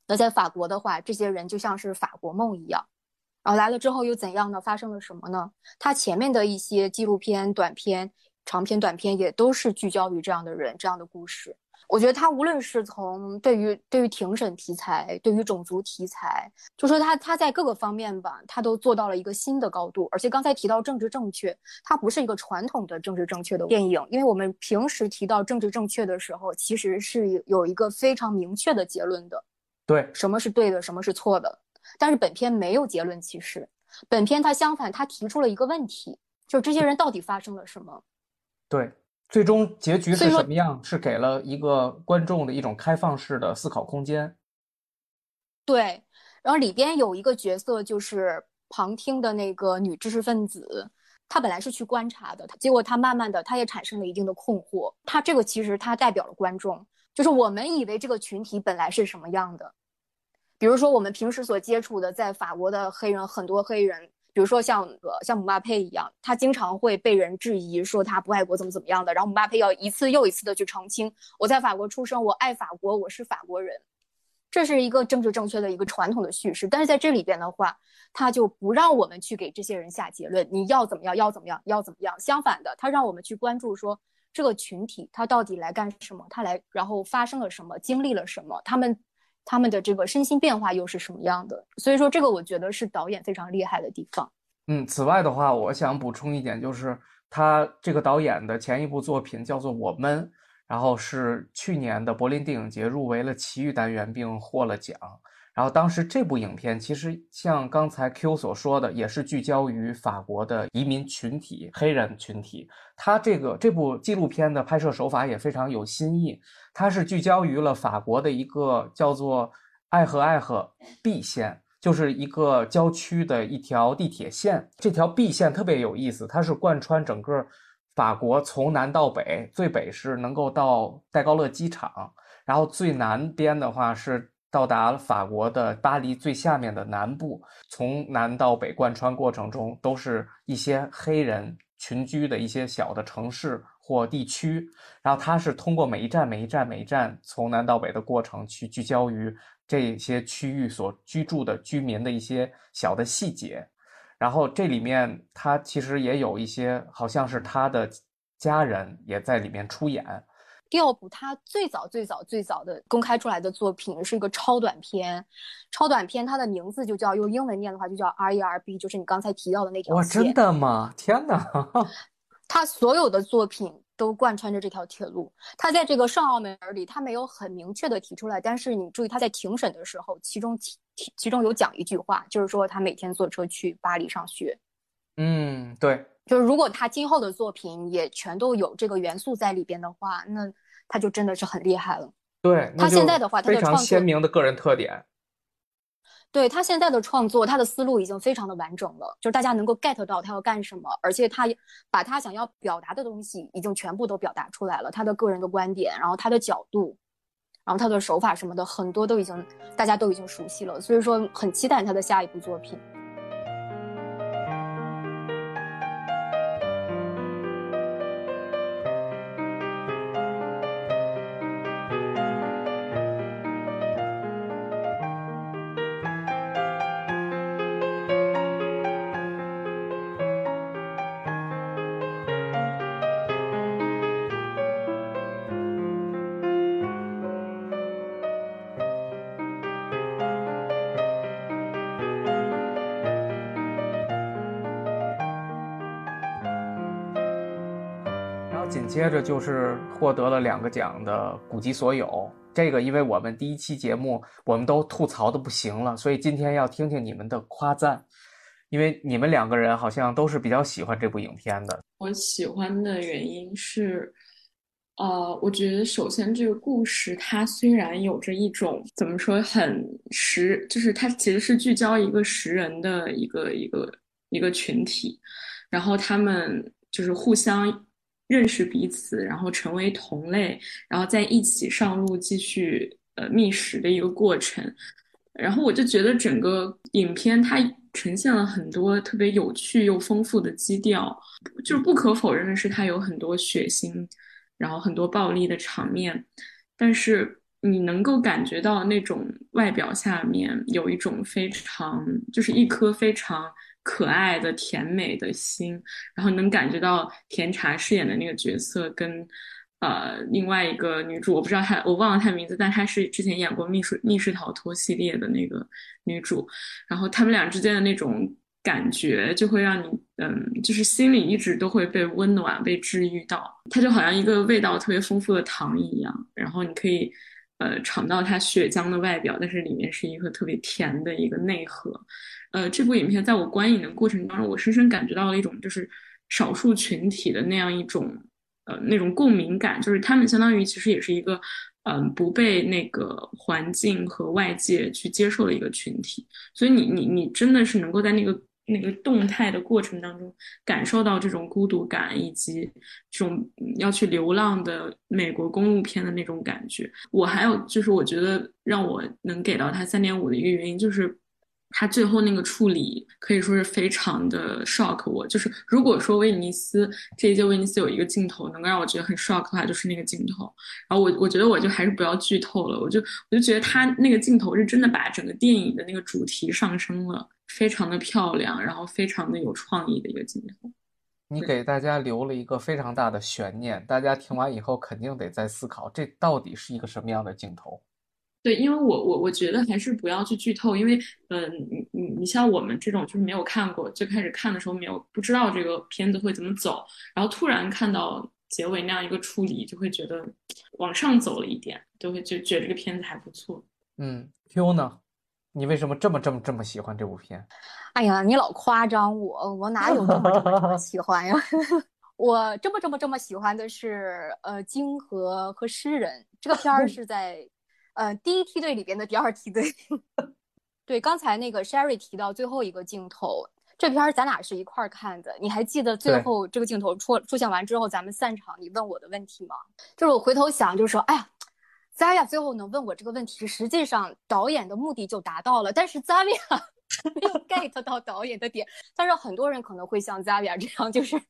那在法国的话，这些人就像是法国梦一样。然后来了之后又怎样呢？发生了什么呢？他前面的一些纪录片、短片、长片、短片也都是聚焦于这样的人、这样的故事。我觉得他无论是从对于对于庭审题材，对于种族题材，就说他他在各个方面吧，他都做到了一个新的高度。而且刚才提到政治正确，它不是一个传统的政治正确的电影，因为我们平时提到政治正确的时候，其实是有一个非常明确的结论的，对，什么是对的，什么是错的。但是本片没有结论，其实本片它相反，它提出了一个问题，就这些人到底发生了什么？对。最终结局是什么样？是给了一个观众的一种开放式的思考空间。对，然后里边有一个角色就是旁听的那个女知识分子，她本来是去观察的，结果她慢慢的，她也产生了一定的困惑。她这个其实她代表了观众，就是我们以为这个群体本来是什么样的，比如说我们平时所接触的，在法国的黑人，很多黑人。比如说像呃像姆巴佩一样，他经常会被人质疑说他不爱国怎么怎么样的，然后姆巴佩要一次又一次的去澄清，我在法国出生，我爱法国，我是法国人，这是一个政治正确的一个传统的叙事。但是在这里边的话，他就不让我们去给这些人下结论，你要怎么样，要怎么样，要怎么样。相反的，他让我们去关注说这个群体他到底来干什么，他来然后发生了什么，经历了什么，他们。他们的这个身心变化又是什么样的？所以说，这个我觉得是导演非常厉害的地方。嗯，此外的话，我想补充一点，就是他这个导演的前一部作品叫做《我们》，然后是去年的柏林电影节入围了奇遇单元，并获了奖。然后当时这部影片其实像刚才 Q 所说的，也是聚焦于法国的移民群体、黑人群体。他这个这部纪录片的拍摄手法也非常有新意，它是聚焦于了法国的一个叫做爱荷爱河 B 线，就是一个郊区的一条地铁线。这条 B 线特别有意思，它是贯穿整个法国从南到北，最北是能够到戴高乐机场，然后最南边的话是。到达了法国的巴黎最下面的南部，从南到北贯穿过程中，都是一些黑人群居的一些小的城市或地区。然后它是通过每一站、每一站、每一站从南到北的过程，去聚焦于这些区域所居住的居民的一些小的细节。然后这里面他其实也有一些，好像是他的家人也在里面出演。第二部他最早最早最早的公开出来的作品是一个超短片，超短片它的名字就叫用英文念的话就叫 R E R B，就是你刚才提到的那条哇，真的吗？天哪！他所有的作品都贯穿着这条铁路。他在这个上奥梅尔里，他没有很明确的提出来，但是你注意他在庭审的时候，其中其其中有讲一句话，就是说他每天坐车去巴黎上学。嗯，对。就是如果他今后的作品也全都有这个元素在里边的话，那他就真的是很厉害了。对他现在的话，他非常鲜明的个人特点。对他现在的创作，他的思路已经非常的完整了，就是大家能够 get 到他要干什么，而且他把他想要表达的东西已经全部都表达出来了，他的个人的观点，然后他的角度，然后他的手法什么的，很多都已经大家都已经熟悉了，所以说很期待他的下一部作品。接着就是获得了两个奖的《古籍所有》。这个因为我们第一期节目我们都吐槽的不行了，所以今天要听听你们的夸赞。因为你们两个人好像都是比较喜欢这部影片的。我喜欢的原因是，呃，我觉得首先这个故事它虽然有着一种怎么说很实，就是它其实是聚焦一个食人的一个一个一个群体，然后他们就是互相认识彼此，然后成为同类，然后在一起上路继续呃觅食的一个过程。然后我就觉得整个影片它。呈现了很多特别有趣又丰富的基调，就是不可否认的是，它有很多血腥，然后很多暴力的场面，但是你能够感觉到那种外表下面有一种非常，就是一颗非常可爱的甜美的心，然后能感觉到甜茶饰演的那个角色跟。呃，另外一个女主我不知道她，我忘了她名字，但她是之前演过《密室密室逃脱》系列的那个女主，然后他们俩之间的那种感觉，就会让你，嗯，就是心里一直都会被温暖、被治愈到。它就好像一个味道特别丰富的糖一样，然后你可以，呃，尝到它血浆的外表，但是里面是一个特别甜的一个内核。呃，这部影片在我观影的过程当中，我深深感觉到了一种就是少数群体的那样一种。呃，那种共鸣感，就是他们相当于其实也是一个，嗯，不被那个环境和外界去接受的一个群体，所以你你你真的是能够在那个那个动态的过程当中感受到这种孤独感，以及这种要去流浪的美国公路片的那种感觉。我还有就是，我觉得让我能给到他三点五的一个原因就是。他最后那个处理可以说是非常的 shock 我，就是如果说威尼斯这一届威尼斯有一个镜头能够让我觉得很 shock 的话，就是那个镜头。然后我我觉得我就还是不要剧透了，我就我就觉得他那个镜头是真的把整个电影的那个主题上升了，非常的漂亮，然后非常的有创意的一个镜头。你给大家留了一个非常大的悬念，大家听完以后肯定得在思考，这到底是一个什么样的镜头。对，因为我我我觉得还是不要去剧透，因为嗯，你你你像我们这种就是没有看过，最开始看的时候没有不知道这个片子会怎么走，然后突然看到结尾那样一个处理，就会觉得往上走了一点，就会就觉得这个片子还不错。嗯，Q 呢？你为什么这么这么这么喜欢这部片？哎呀，你老夸张我，我哪有这么这么 喜欢呀？我这么这么这么喜欢的是呃《金河》和《诗人》这个片儿是在。呃，第一梯队里边的第二梯队，对，刚才那个 Sherry 提到最后一个镜头，这片儿咱俩是一块儿看的，你还记得最后这个镜头出出现完之后，咱们散场，你问我的问题吗？就是我回头想，就是说，哎呀，Zaya 最后能问我这个问题，实际上导演的目的就达到了，但是 Zaya 没有 get 到导演的点，但是很多人可能会像 Zaya 这样，就是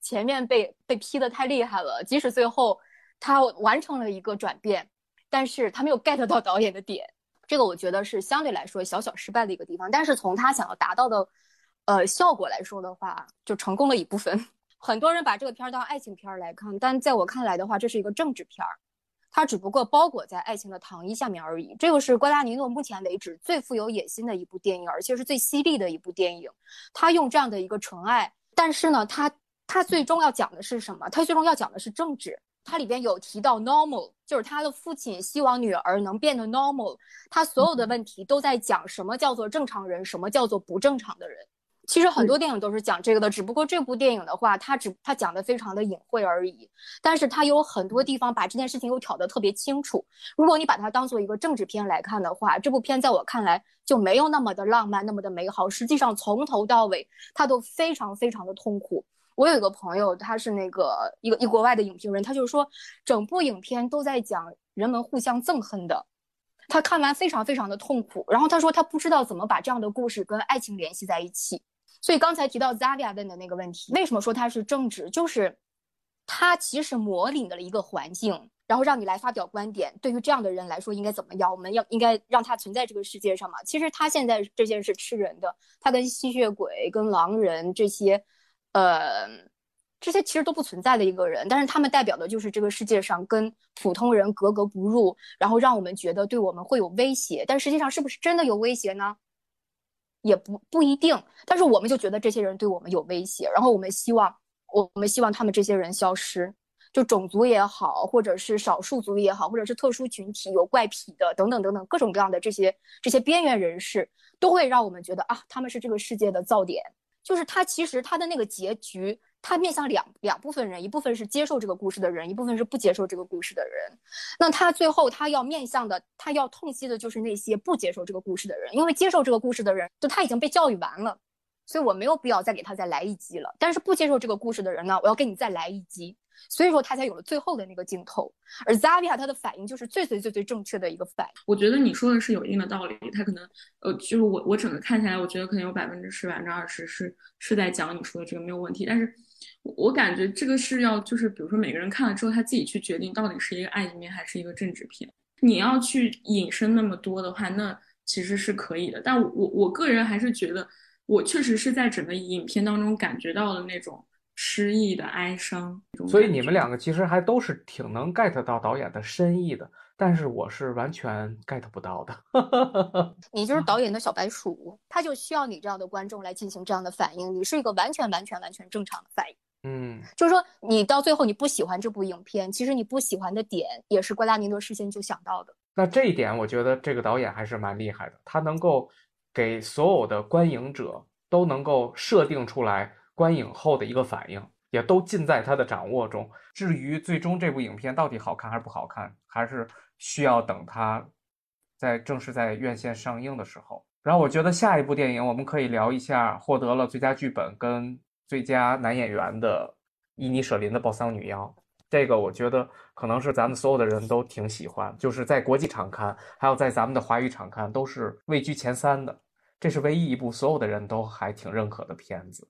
前面被被批的太厉害了，即使最后他完成了一个转变。但是他没有 get 到导演的点，这个我觉得是相对来说小小失败的一个地方。但是从他想要达到的，呃，效果来说的话，就成功了一部分。很多人把这个片儿当爱情片儿来看，但在我看来的话，这是一个政治片儿，它只不过包裹在爱情的糖衣下面而已。这个是瓜达尼诺目前为止最富有野心的一部电影，而且是最犀利的一部电影。他用这样的一个纯爱，但是呢，他他最终要讲的是什么？他最终要讲的是政治。它里边有提到 normal，就是他的父亲希望女儿能变得 normal。他所有的问题都在讲什么叫做正常人，什么叫做不正常的人。其实很多电影都是讲这个的，只不过这部电影的话，它只它讲的非常的隐晦而已。但是它有很多地方把这件事情又挑得特别清楚。如果你把它当做一个政治片来看的话，这部片在我看来就没有那么的浪漫，那么的美好。实际上从头到尾，它都非常非常的痛苦。我有一个朋友，他是那个一个一国外的影评人，他就是说，整部影片都在讲人们互相憎恨的，他看完非常非常的痛苦。然后他说他不知道怎么把这样的故事跟爱情联系在一起。所以刚才提到 Zavia 问的那个问题，为什么说它是政治？就是他其实模拟了一个环境，然后让你来发表观点。对于这样的人来说，应该怎么样？我们要应该让他存在这个世界上嘛？其实他现在这件事吃人的，他跟吸血鬼、跟狼人这些。呃，这些其实都不存在的一个人，但是他们代表的就是这个世界上跟普通人格格不入，然后让我们觉得对我们会有威胁，但实际上是不是真的有威胁呢？也不不一定，但是我们就觉得这些人对我们有威胁，然后我们希望我们希望他们这些人消失。就种族也好，或者是少数族也好，或者是特殊群体有怪癖的等等等等各种各样的这些这些边缘人士，都会让我们觉得啊，他们是这个世界的噪点。就是他其实他的那个结局，他面向两两部分人，一部分是接受这个故事的人，一部分是不接受这个故事的人。那他最后他要面向的，他要痛惜的就是那些不接受这个故事的人，因为接受这个故事的人，就他已经被教育完了。所以我没有必要再给他再来一击了。但是不接受这个故事的人呢，我要给你再来一击。所以说他才有了最后的那个镜头。而 Zavia 他的反应就是最最最最正确的一个反应。我觉得你说的是有一定的道理。他可能呃，就是我我整个看下来，我觉得可能有百分之十、百分之二十是是在讲你说的这个没有问题。但是我感觉这个是要就是比如说每个人看了之后，他自己去决定到底是一个爱情片还是一个政治片。你要去引申那么多的话，那其实是可以的。但我我个人还是觉得。我确实是在整个影片当中感觉到了那种失意的哀伤，所以你们两个其实还都是挺能 get 到导演的深意的，但是我是完全 get 不到的。你就是导演的小白鼠，他就需要你这样的观众来进行这样的反应，你是一个完全完全完全正常的反应。嗯，就是说你到最后你不喜欢这部影片，其实你不喜欢的点也是瓜达尼诺事先就想到的。那这一点我觉得这个导演还是蛮厉害的，他能够。给所有的观影者都能够设定出来观影后的一个反应，也都尽在他的掌握中。至于最终这部影片到底好看还是不好看，还是需要等它在正式在院线上映的时候。然后我觉得下一部电影我们可以聊一下获得了最佳剧本跟最佳男演员的伊尼舍林的《暴桑女妖》。这个我觉得可能是咱们所有的人都挺喜欢，就是在国际场看，还有在咱们的华语场看，都是位居前三的。这是唯一一部所有的人都还挺认可的片子，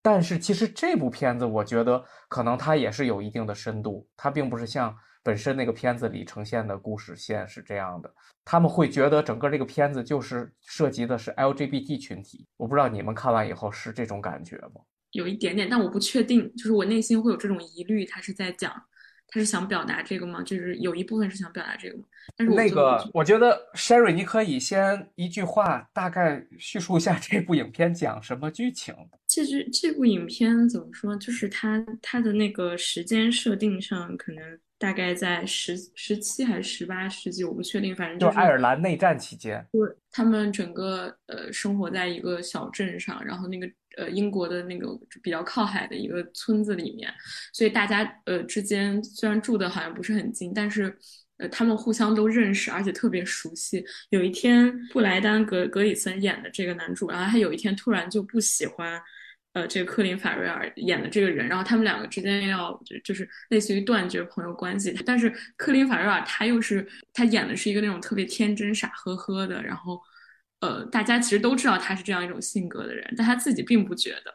但是其实这部片子我觉得可能它也是有一定的深度，它并不是像本身那个片子里呈现的故事线是这样的。他们会觉得整个这个片子就是涉及的是 LGBT 群体，我不知道你们看完以后是这种感觉吗？有一点点，但我不确定，就是我内心会有这种疑虑，他是在讲。他是想表达这个吗？就是有一部分是想表达这个吗？但是那个，我觉得 Sherry，你可以先一句话大概叙述一下这部影片讲什么剧情。这剧这部影片怎么说？就是它它的那个时间设定上，可能大概在十十七还是十八世纪，我不确定。反正就是爱尔兰内战期间，对，他们整个呃生活在一个小镇上，然后那个。呃，英国的那个比较靠海的一个村子里面，所以大家呃之间虽然住的好像不是很近，但是呃他们互相都认识，而且特别熟悉。有一天，布莱丹格格里森演的这个男主，然后他有一天突然就不喜欢呃这个科林法瑞尔演的这个人，然后他们两个之间要就是类似于断绝朋友关系。但是科林法瑞尔他又是他演的是一个那种特别天真傻呵呵的，然后。呃，大家其实都知道他是这样一种性格的人，但他自己并不觉得。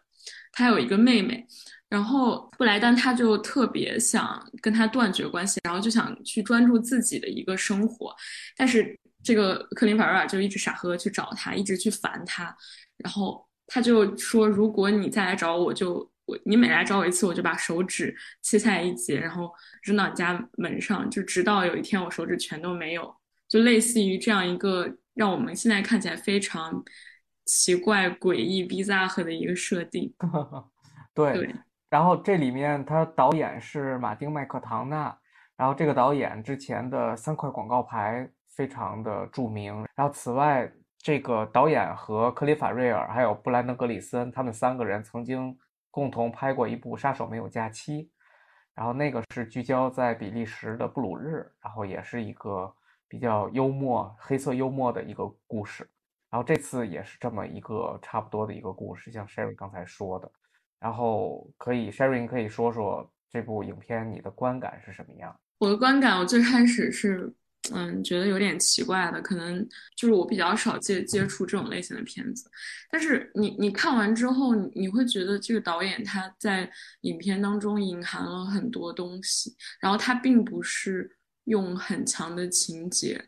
他有一个妹妹，然后布莱丹他就特别想跟他断绝关系，然后就想去专注自己的一个生活。但是这个克林法瑞尔就一直傻呵呵去找他，一直去烦他。然后他就说：“如果你再来找我，就我你每来找我一次，我就把手指切下来一截，然后扔到你家门上，就直到有一天我手指全都没有。”就类似于这样一个。让我们现在看起来非常奇怪、诡异、bizarre 的一个设定。对，然后这里面他导演是马丁·麦克唐纳，然后这个导演之前的三块广告牌非常的著名。然后此外，这个导演和克里法瑞尔还有布兰登·格里森，他们三个人曾经共同拍过一部《杀手没有假期》，然后那个是聚焦在比利时的布鲁日，然后也是一个。比较幽默、黑色幽默的一个故事，然后这次也是这么一个差不多的一个故事，像 Sherry 刚才说的，然后可以 Sherry 可以说说这部影片你的观感是什么样？我的观感，我最开始是嗯觉得有点奇怪的，可能就是我比较少接接触这种类型的片子，但是你你看完之后，你会觉得这个导演他在影片当中隐含了很多东西，然后他并不是。用很强的情节，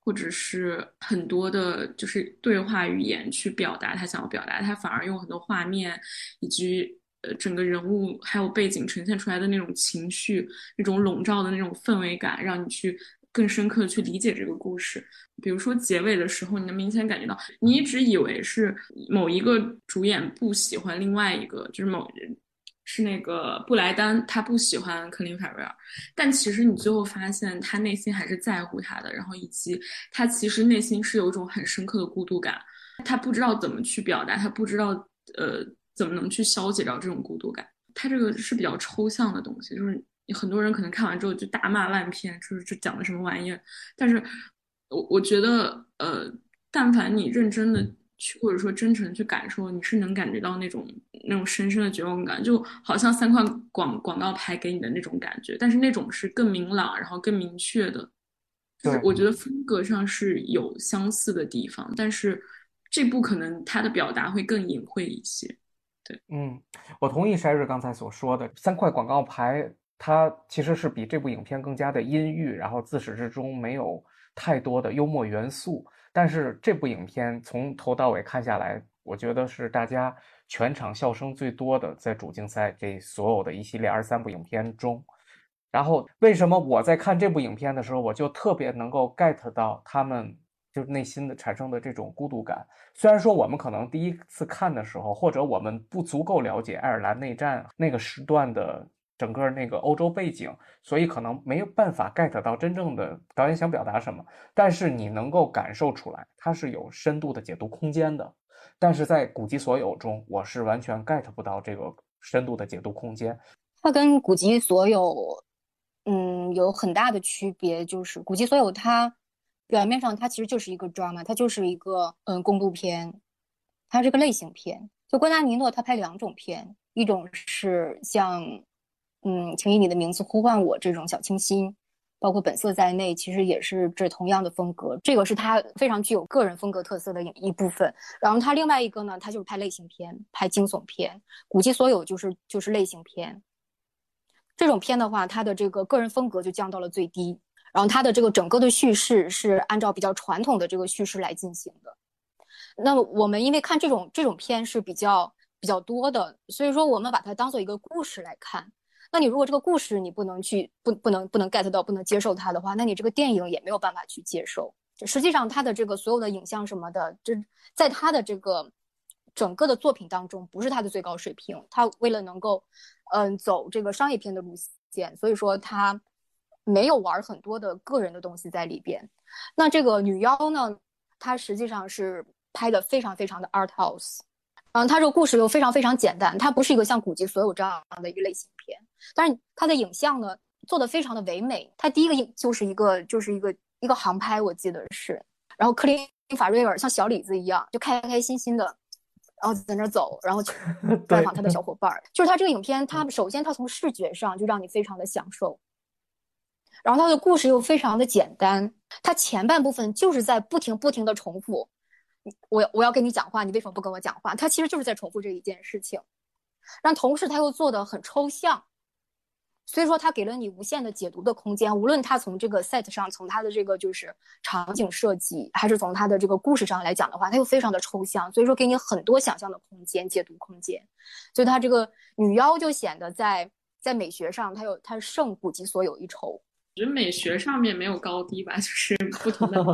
或者是很多的，就是对话语言去表达他想要表达，他反而用很多画面以及呃整个人物还有背景呈现出来的那种情绪，那种笼罩的那种氛围感，让你去更深刻的去理解这个故事。比如说结尾的时候，你能明显感觉到，你一直以为是某一个主演不喜欢另外一个，就是某人。是那个布莱丹，他不喜欢克林·法瑞尔，但其实你最后发现他内心还是在乎他的，然后以及他其实内心是有一种很深刻的孤独感，他不知道怎么去表达，他不知道呃怎么能去消解掉这种孤独感。他这个是比较抽象的东西，就是很多人可能看完之后就大骂烂片，就是这讲的什么玩意儿。但是我我觉得呃，但凡你认真的。去或者说真诚去感受，你是能感觉到那种那种深深的绝望感，就好像三块广广告牌给你的那种感觉，但是那种是更明朗，然后更明确的。就是我觉得风格上是有相似的地方，但是这部可能它的表达会更隐晦一些。对，嗯，我同意 Sherry 刚才所说的，三块广告牌它其实是比这部影片更加的阴郁，然后自始至终没有太多的幽默元素。但是这部影片从头到尾看下来，我觉得是大家全场笑声最多的，在主竞赛这所有的一系列二三部影片中。然后为什么我在看这部影片的时候，我就特别能够 get 到他们就是内心的产生的这种孤独感？虽然说我们可能第一次看的时候，或者我们不足够了解爱尔兰内战那个时段的。整个那个欧洲背景，所以可能没有办法 get 到真正的导演想表达什么，但是你能够感受出来，它是有深度的解读空间的。但是在古籍所有中，我是完全 get 不到这个深度的解读空间。它跟古籍所有，嗯，有很大的区别，就是古籍所有它表面上它其实就是一个 drama，它就是一个嗯公路片，它是个类型片。就关达尼诺他拍两种片，一种是像。嗯，请以你的名字呼唤我。这种小清新，包括本色在内，其实也是这同样的风格。这个是他非常具有个人风格特色的一部分。然后他另外一个呢，他就是拍类型片，拍惊悚片。古籍所有就是就是类型片。这种片的话，他的这个个人风格就降到了最低。然后他的这个整个的叙事是按照比较传统的这个叙事来进行的。那我们因为看这种这种片是比较比较多的，所以说我们把它当做一个故事来看。那你如果这个故事你不能去不不能不能 get 到不能接受它的话，那你这个电影也没有办法去接受。实际上，他的这个所有的影像什么的，这在他的这个整个的作品当中不是他的最高水平。他为了能够嗯走这个商业片的路线，所以说他没有玩很多的个人的东西在里边。那这个女妖呢，她实际上是拍的非常非常的 art house。嗯，它这个故事又非常非常简单，它不是一个像古籍所有这样的一个类型片，但是它的影像呢做的非常的唯美。它第一个影就是一个就是一个一个航拍，我记得是，然后克林法瑞尔像小李子一样，就开开心心的，然后在那走，然后去 拜访他的小伙伴儿。就是他这个影片，他首先他从视觉上就让你非常的享受，然后他的故事又非常的简单，他前半部分就是在不停不停的重复。我我要跟你讲话，你为什么不跟我讲话？他其实就是在重复这一件事情，但同时他又做的很抽象，所以说他给了你无限的解读的空间。无论他从这个 set 上，从他的这个就是场景设计，还是从他的这个故事上来讲的话，他又非常的抽象，所以说给你很多想象的空间、解读空间。所以他这个女妖就显得在在美学上，他有他胜古籍所有一筹。我觉得美学上面没有高低吧，就是不同的。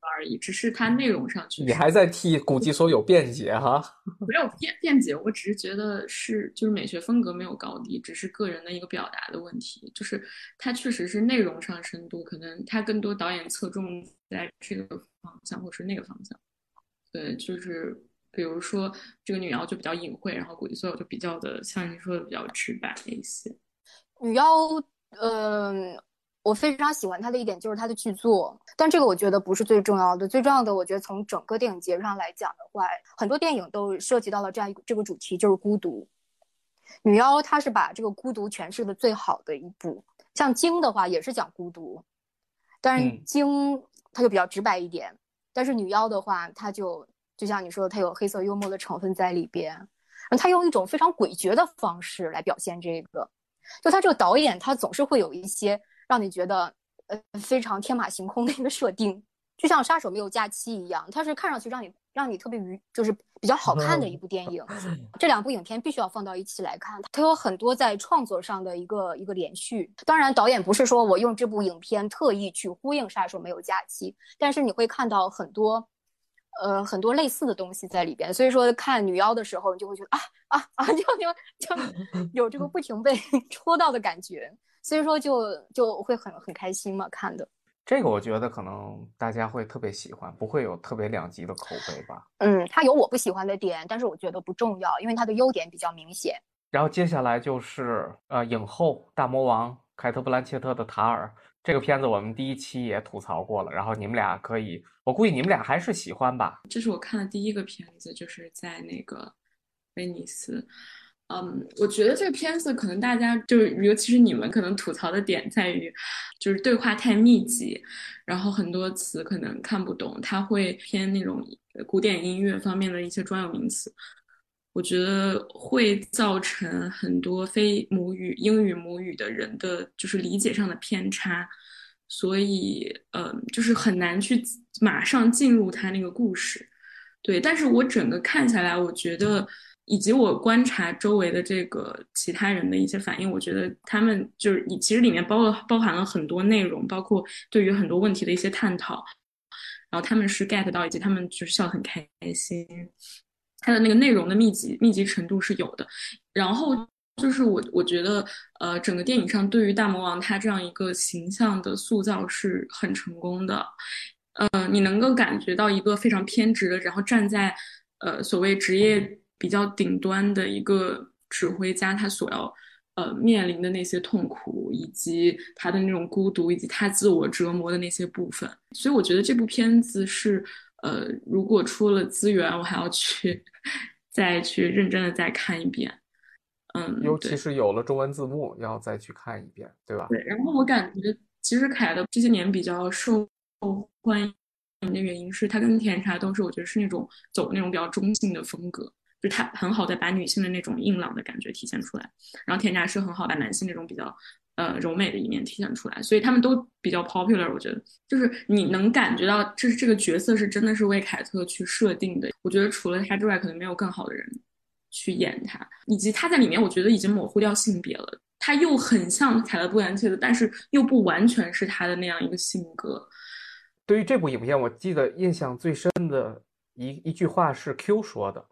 而已，只是它内容上去。你还在替古籍所有辩解哈？没有辩辩解，我只是觉得是就是美学风格没有高低，只是个人的一个表达的问题。就是它确实是内容上深度，可能它更多导演侧重在这个方向或是那个方向。对，就是比如说这个女妖就比较隐晦，然后古籍所有就比较的像你说的比较直白一些。女妖，嗯。我非常喜欢他的一点就是他的剧作，但这个我觉得不是最重要的。最重要的，我觉得从整个电影节上来讲的话，很多电影都涉及到了这样一个这个主题，就是孤独。女妖她是把这个孤独诠释的最好的一部。像鲸的话也是讲孤独，但是鲸它就比较直白一点。但是女妖的话，它就就像你说的，它有黑色幽默的成分在里边，它用一种非常诡谲的方式来表现这个。就他这个导演，他总是会有一些。让你觉得呃非常天马行空的一个设定，就像《杀手没有假期》一样，它是看上去让你让你特别愉，就是比较好看的一部电影。这两部影片必须要放到一起来看，它有很多在创作上的一个一个连续。当然，导演不是说我用这部影片特意去呼应《杀手没有假期》，但是你会看到很多呃很多类似的东西在里边。所以说看女妖的时候，你就会觉得啊啊啊，就就就 有这个不停被 戳到的感觉，所以说就就会很很开心嘛看的。这个我觉得可能大家会特别喜欢，不会有特别两极的口碑吧。嗯，它有我不喜欢的点，但是我觉得不重要，因为它的优点比较明显。然后接下来就是呃影后大魔王凯特·布兰切特的《塔尔》这个片子，我们第一期也吐槽过了。然后你们俩可以，我估计你们俩还是喜欢吧。这是我看的第一个片子，就是在那个威尼斯。嗯，我觉得这个片子可能大家就尤其是你们可能吐槽的点在于，就是对话太密集，然后很多词可能看不懂，它会偏那种古典音乐方面的一些专有名词，我觉得会造成很多非母语英语母语的人的就是理解上的偏差，所以嗯，就是很难去马上进入他那个故事。对，但是我整个看下来，我觉得。以及我观察周围的这个其他人的一些反应，我觉得他们就是你其实里面包了包含了很多内容，包括对于很多问题的一些探讨，然后他们是 get 到，以及他们就是笑得很开心，他的那个内容的密集密集程度是有的。然后就是我我觉得呃整个电影上对于大魔王他这样一个形象的塑造是很成功的，呃你能够感觉到一个非常偏执的，然后站在呃所谓职业。比较顶端的一个指挥家，他所要呃面临的那些痛苦，以及他的那种孤独，以及他自我折磨的那些部分。所以我觉得这部片子是呃，如果出了资源，我还要去再去认真的再看一遍。嗯，尤其是有了中文字幕，要再去看一遍，对吧？对。然后我感觉，其实凯的这些年比较受欢迎的原因是，他跟甜茶都是我觉得是那种走那种比较中性的风格。就他很好的把女性的那种硬朗的感觉体现出来，然后田家是很好把男性那种比较呃柔美的一面体现出来，所以他们都比较 popular。我觉得就是你能感觉到这这个角色是真的是为凯特去设定的。我觉得除了他之外，可能没有更好的人去演他，以及他在里面，我觉得已经模糊掉性别了。他又很像凯特·布兰切特，但是又不完全是他的那样一个性格。对于这部影片，我记得印象最深的一一句话是 Q 说的。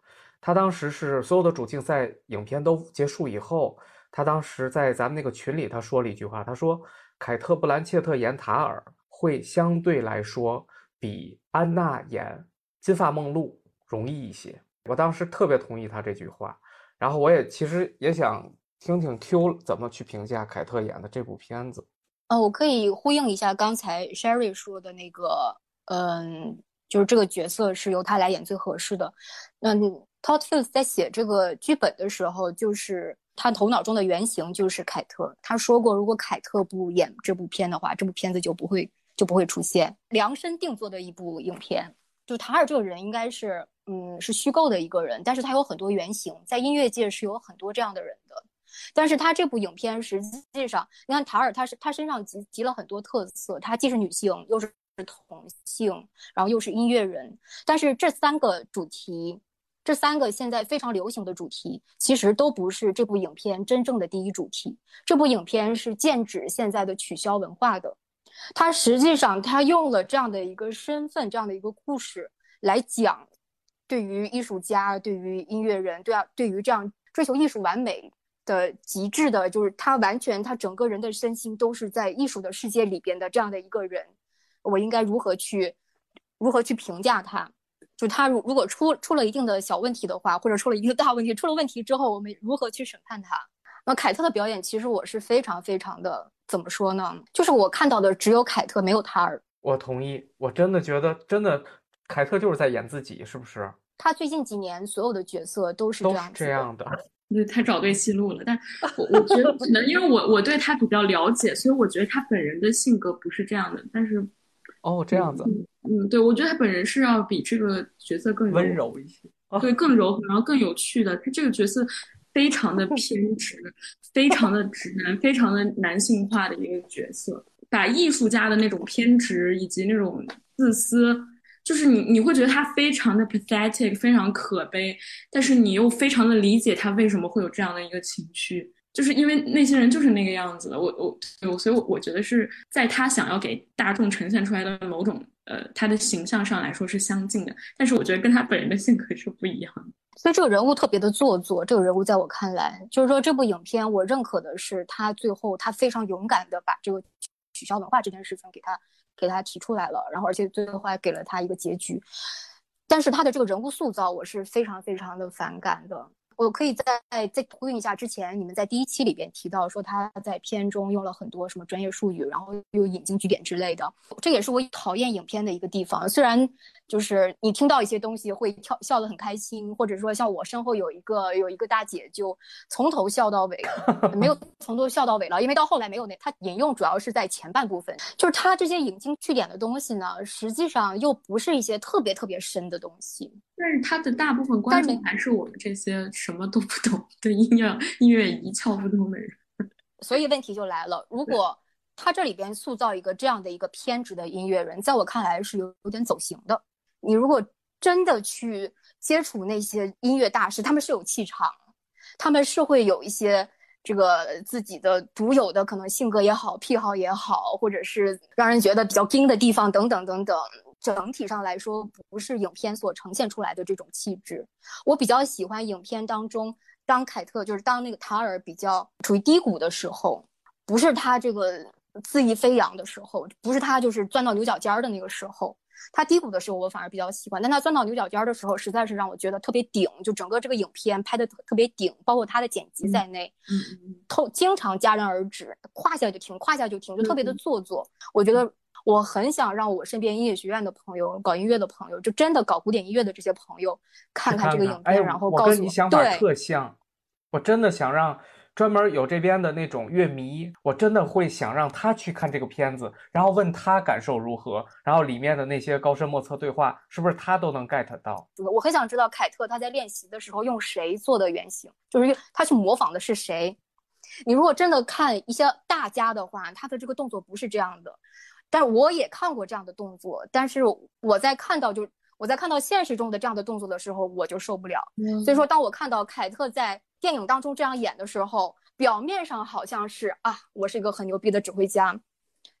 他当时是所有的主竞赛影片都结束以后，他当时在咱们那个群里，他说了一句话，他说：“凯特·布兰切特演塔尔会相对来说比安娜演金发梦露容易一些。”我当时特别同意他这句话，然后我也其实也想听听 Q 怎么去评价凯特演的这部片子。呃，我可以呼应一下刚才 Sherry 说的那个，嗯，就是这个角色是由他来演最合适的。嗯。Todd Fields 在写这个剧本的时候，就是他头脑中的原型就是凯特。他说过，如果凯特不演这部片的话，这部片子就不会就不会出现，量身定做的一部影片。就塔尔这个人应该是，嗯，是虚构的一个人，但是他有很多原型，在音乐界是有很多这样的人的。但是他这部影片实际上，你看塔尔，他是他身上集集了很多特色，他既是女性，又是同性，然后又是音乐人，但是这三个主题。这三个现在非常流行的主题，其实都不是这部影片真正的第一主题。这部影片是剑指现在的取消文化的。它实际上，它用了这样的一个身份，这样的一个故事来讲，对于艺术家，对于音乐人，对啊，对于这样追求艺术完美的极致的，就是他完全他整个人的身心都是在艺术的世界里边的这样的一个人，我应该如何去，如何去评价他？就他如如果出出了一定的小问题的话，或者出了一个大问题，出了问题之后，我们如何去审判他？那凯特的表演，其实我是非常非常的怎么说呢？就是我看到的只有凯特，没有塔尔。我同意，我真的觉得，真的，凯特就是在演自己，是不是？他最近几年所有的角色都是这样这样的。对，他找对戏路了。但我我觉得可能因为我我对他比较了解，所以我觉得他本人的性格不是这样的。但是。哦，这样子，嗯，对，我觉得他本人是要比这个角色更温柔一些，对，更柔和，然后更有趣的。他这个角色非常的偏执，非常的直男，非常的男性化的一个角色，把艺术家的那种偏执以及那种自私，就是你你会觉得他非常的 pathetic，非常可悲，但是你又非常的理解他为什么会有这样的一个情绪。就是因为那些人就是那个样子的。我我，所以我我觉得是在他想要给大众呈现出来的某种呃他的形象上来说是相近的，但是我觉得跟他本人的性格是不一样的。所以这个人物特别的做作。这个人物在我看来，就是说这部影片我认可的是他最后他非常勇敢的把这个取消文化这件事情给他给他提出来了，然后而且最后还给了他一个结局。但是他的这个人物塑造，我是非常非常的反感的。我可以在再呼应一下之前你们在第一期里边提到说他在片中用了很多什么专业术语，然后又引经据典之类的，这也是我讨厌影片的一个地方。虽然就是你听到一些东西会跳笑得很开心，或者说像我身后有一个有一个大姐就从头笑到尾，没有从头笑到尾了，因为到后来没有那他引用主要是在前半部分，就是他这些引经据典的东西呢，实际上又不是一些特别特别深的东西。但是他的大部分观众还是我们这些什么都不懂对音乐音乐一窍不通的人，所以问题就来了。如果他这里边塑造一个这样的一个偏执的音乐人，在我看来是有有点走形的。你如果真的去接触那些音乐大师，他们是有气场，他们是会有一些这个自己的独有的可能性格也好、癖好也好，或者是让人觉得比较精的地方等等等等。整体上来说，不是影片所呈现出来的这种气质。我比较喜欢影片当中，当凯特就是当那个塔尔比较处于低谷的时候，不是他这个恣意飞扬的时候，不是他就是钻到牛角尖儿的那个时候。他低谷的时候，我反而比较喜欢；但他钻到牛角尖儿的时候，实在是让我觉得特别顶。就整个这个影片拍的特别顶，包括他的剪辑在内，嗯透经常戛然而止，胯下就停，胯下就停，就特别的做作。我觉得。我很想让我身边音乐学院的朋友、搞音乐的朋友，就真的搞古典音乐的这些朋友，看看这个影片，然后告诉我。跟你想法特对，像。我真的想让专门有这边的那种乐迷，我真的会想让他去看这个片子，然后问他感受如何，然后里面的那些高深莫测对话，是不是他都能 get 到？我很想知道凯特他在练习的时候用谁做的原型，就是他去模仿的是谁。你如果真的看一些大家的话，他的这个动作不是这样的。但我也看过这样的动作，但是我在看到就我在看到现实中的这样的动作的时候，我就受不了。所以说，当我看到凯特在电影当中这样演的时候，表面上好像是啊，我是一个很牛逼的指挥家，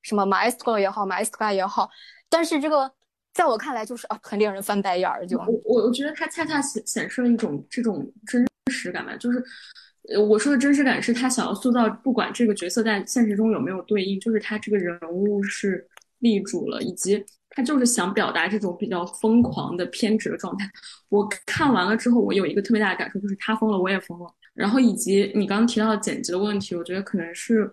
什么 maestro 也好，maestra 也好，但是这个在我看来就是啊，很令人翻白眼儿。就我我我觉得它恰恰显显示了一种这种真实感吧，就是。呃，我说的真实感是他想要塑造，不管这个角色在现实中有没有对应，就是他这个人物是立住了，以及他就是想表达这种比较疯狂的偏执的状态。我看完了之后，我有一个特别大的感受，就是他疯了，我也疯了。然后以及你刚刚提到剪辑的问题，我觉得可能是，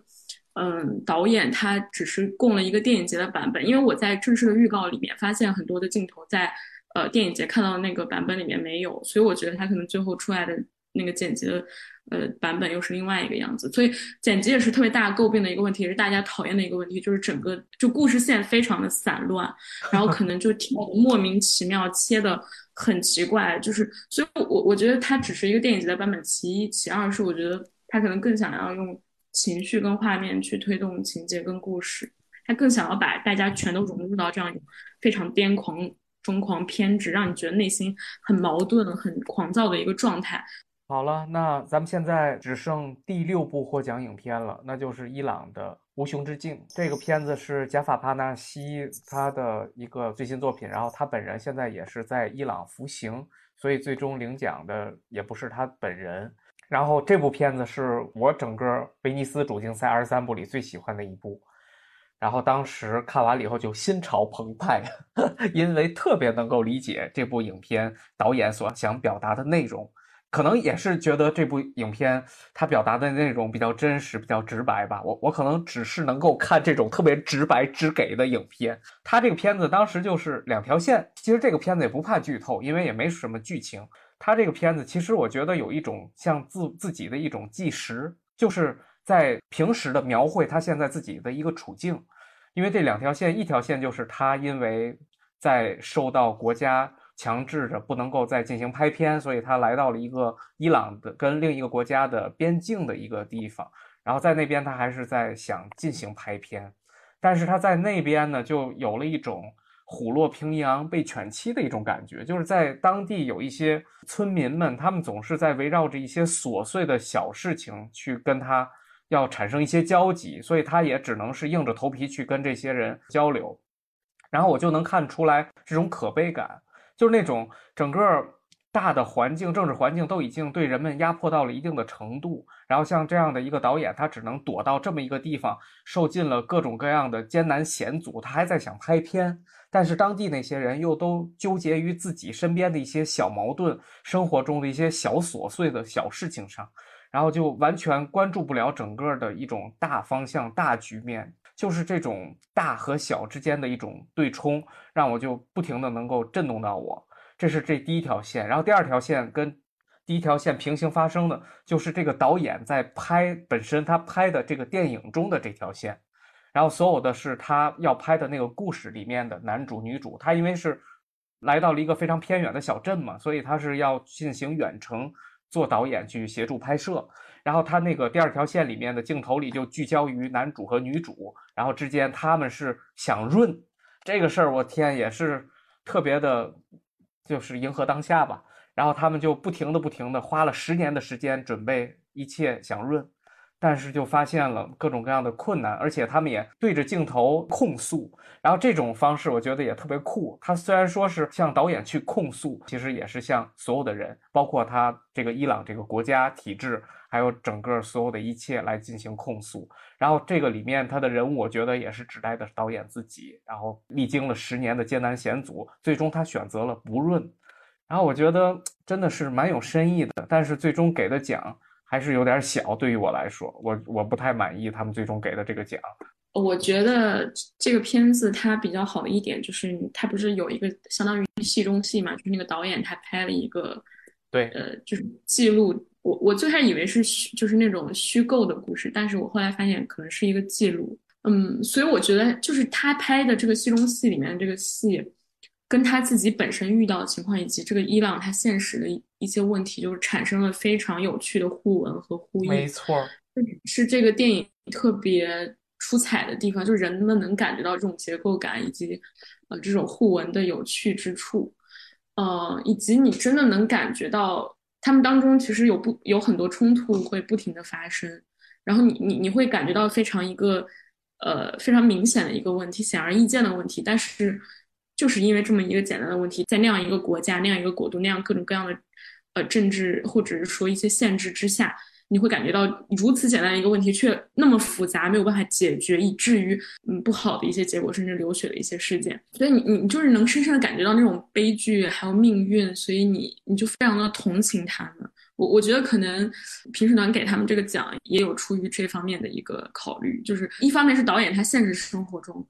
嗯，导演他只是供了一个电影节的版本，因为我在正式的预告里面发现很多的镜头在呃电影节看到的那个版本里面没有，所以我觉得他可能最后出来的那个剪辑的。呃，版本又是另外一个样子，所以剪辑也是特别大诟病的一个问题，也是大家讨厌的一个问题，就是整个就故事线非常的散乱，然后可能就挺莫名其妙，切的很奇怪，就是所以，我我觉得它只是一个电影级的版本，其一，其二是我觉得他可能更想要用情绪跟画面去推动情节跟故事，他更想要把大家全都融入到这样一种非常癫狂、疯狂、偏执，让你觉得内心很矛盾、很狂躁的一个状态。好了，那咱们现在只剩第六部获奖影片了，那就是伊朗的《无穷之境》。这个片子是贾法·帕纳西他的一个最新作品，然后他本人现在也是在伊朗服刑，所以最终领奖的也不是他本人。然后这部片子是我整个威尼斯主竞赛二十三部里最喜欢的一部，然后当时看完了以后就心潮澎湃，因为特别能够理解这部影片导演所想表达的内容。可能也是觉得这部影片它表达的那种比较真实、比较直白吧。我我可能只是能够看这种特别直白、直给的影片。它这个片子当时就是两条线。其实这个片子也不怕剧透，因为也没什么剧情。它这个片子其实我觉得有一种像自自己的一种纪实，就是在平时的描绘他现在自己的一个处境。因为这两条线，一条线就是他因为在受到国家。强制着不能够再进行拍片，所以他来到了一个伊朗的跟另一个国家的边境的一个地方，然后在那边他还是在想进行拍片，但是他在那边呢就有了一种虎落平阳被犬欺的一种感觉，就是在当地有一些村民们，他们总是在围绕着一些琐碎的小事情去跟他要产生一些交集，所以他也只能是硬着头皮去跟这些人交流。然后我就能看出来这种可悲感，就是那种整个。大的环境、政治环境都已经对人们压迫到了一定的程度，然后像这样的一个导演，他只能躲到这么一个地方，受尽了各种各样的艰难险阻，他还在想拍片，但是当地那些人又都纠结于自己身边的一些小矛盾、生活中的一些小琐碎的小事情上，然后就完全关注不了整个的一种大方向、大局面，就是这种大和小之间的一种对冲，让我就不停的能够震动到我。这是这第一条线，然后第二条线跟第一条线平行发生的，就是这个导演在拍本身他拍的这个电影中的这条线，然后所有的是他要拍的那个故事里面的男主女主，他因为是来到了一个非常偏远的小镇嘛，所以他是要进行远程做导演去协助拍摄，然后他那个第二条线里面的镜头里就聚焦于男主和女主，然后之间他们是想润这个事儿，我天也是特别的。就是迎合当下吧，然后他们就不停的、不停的花了十年的时间准备一切想润，但是就发现了各种各样的困难，而且他们也对着镜头控诉，然后这种方式我觉得也特别酷。他虽然说是向导演去控诉，其实也是向所有的人，包括他这个伊朗这个国家体制。还有整个所有的一切来进行控诉，然后这个里面他的人物，我觉得也是指代的导演自己，然后历经了十年的艰难险阻，最终他选择了不润，然后我觉得真的是蛮有深意的，但是最终给的奖还是有点小，对于我来说，我我不太满意他们最终给的这个奖。我觉得这个片子它比较好的一点就是，它不是有一个相当于戏中戏嘛，就是那个导演他拍了一个，对，呃，就是记录。我我最开始以为是虚，就是那种虚构的故事，但是我后来发现可能是一个记录，嗯，所以我觉得就是他拍的这个戏中戏里面的这个戏，跟他自己本身遇到的情况，以及这个伊朗他现实的一一些问题，就是产生了非常有趣的互文和呼应。没错，是这个电影特别出彩的地方，就是人们能感觉到这种结构感，以及呃这种互文的有趣之处，呃，以及你真的能感觉到。他们当中其实有不有很多冲突会不停的发生，然后你你你会感觉到非常一个呃非常明显的一个问题，显而易见的问题，但是就是因为这么一个简单的问题，在那样一个国家、那样一个国度、那样各种各样的呃政治或者是说一些限制之下。你会感觉到如此简单一个问题却那么复杂，没有办法解决，以至于嗯不好的一些结果，甚至流血的一些事件。所以你你就是能深深的感觉到那种悲剧还有命运，所以你你就非常的同情他们。我我觉得可能评审团给他们这个奖也有出于这方面的一个考虑，就是一方面是导演他现实生活中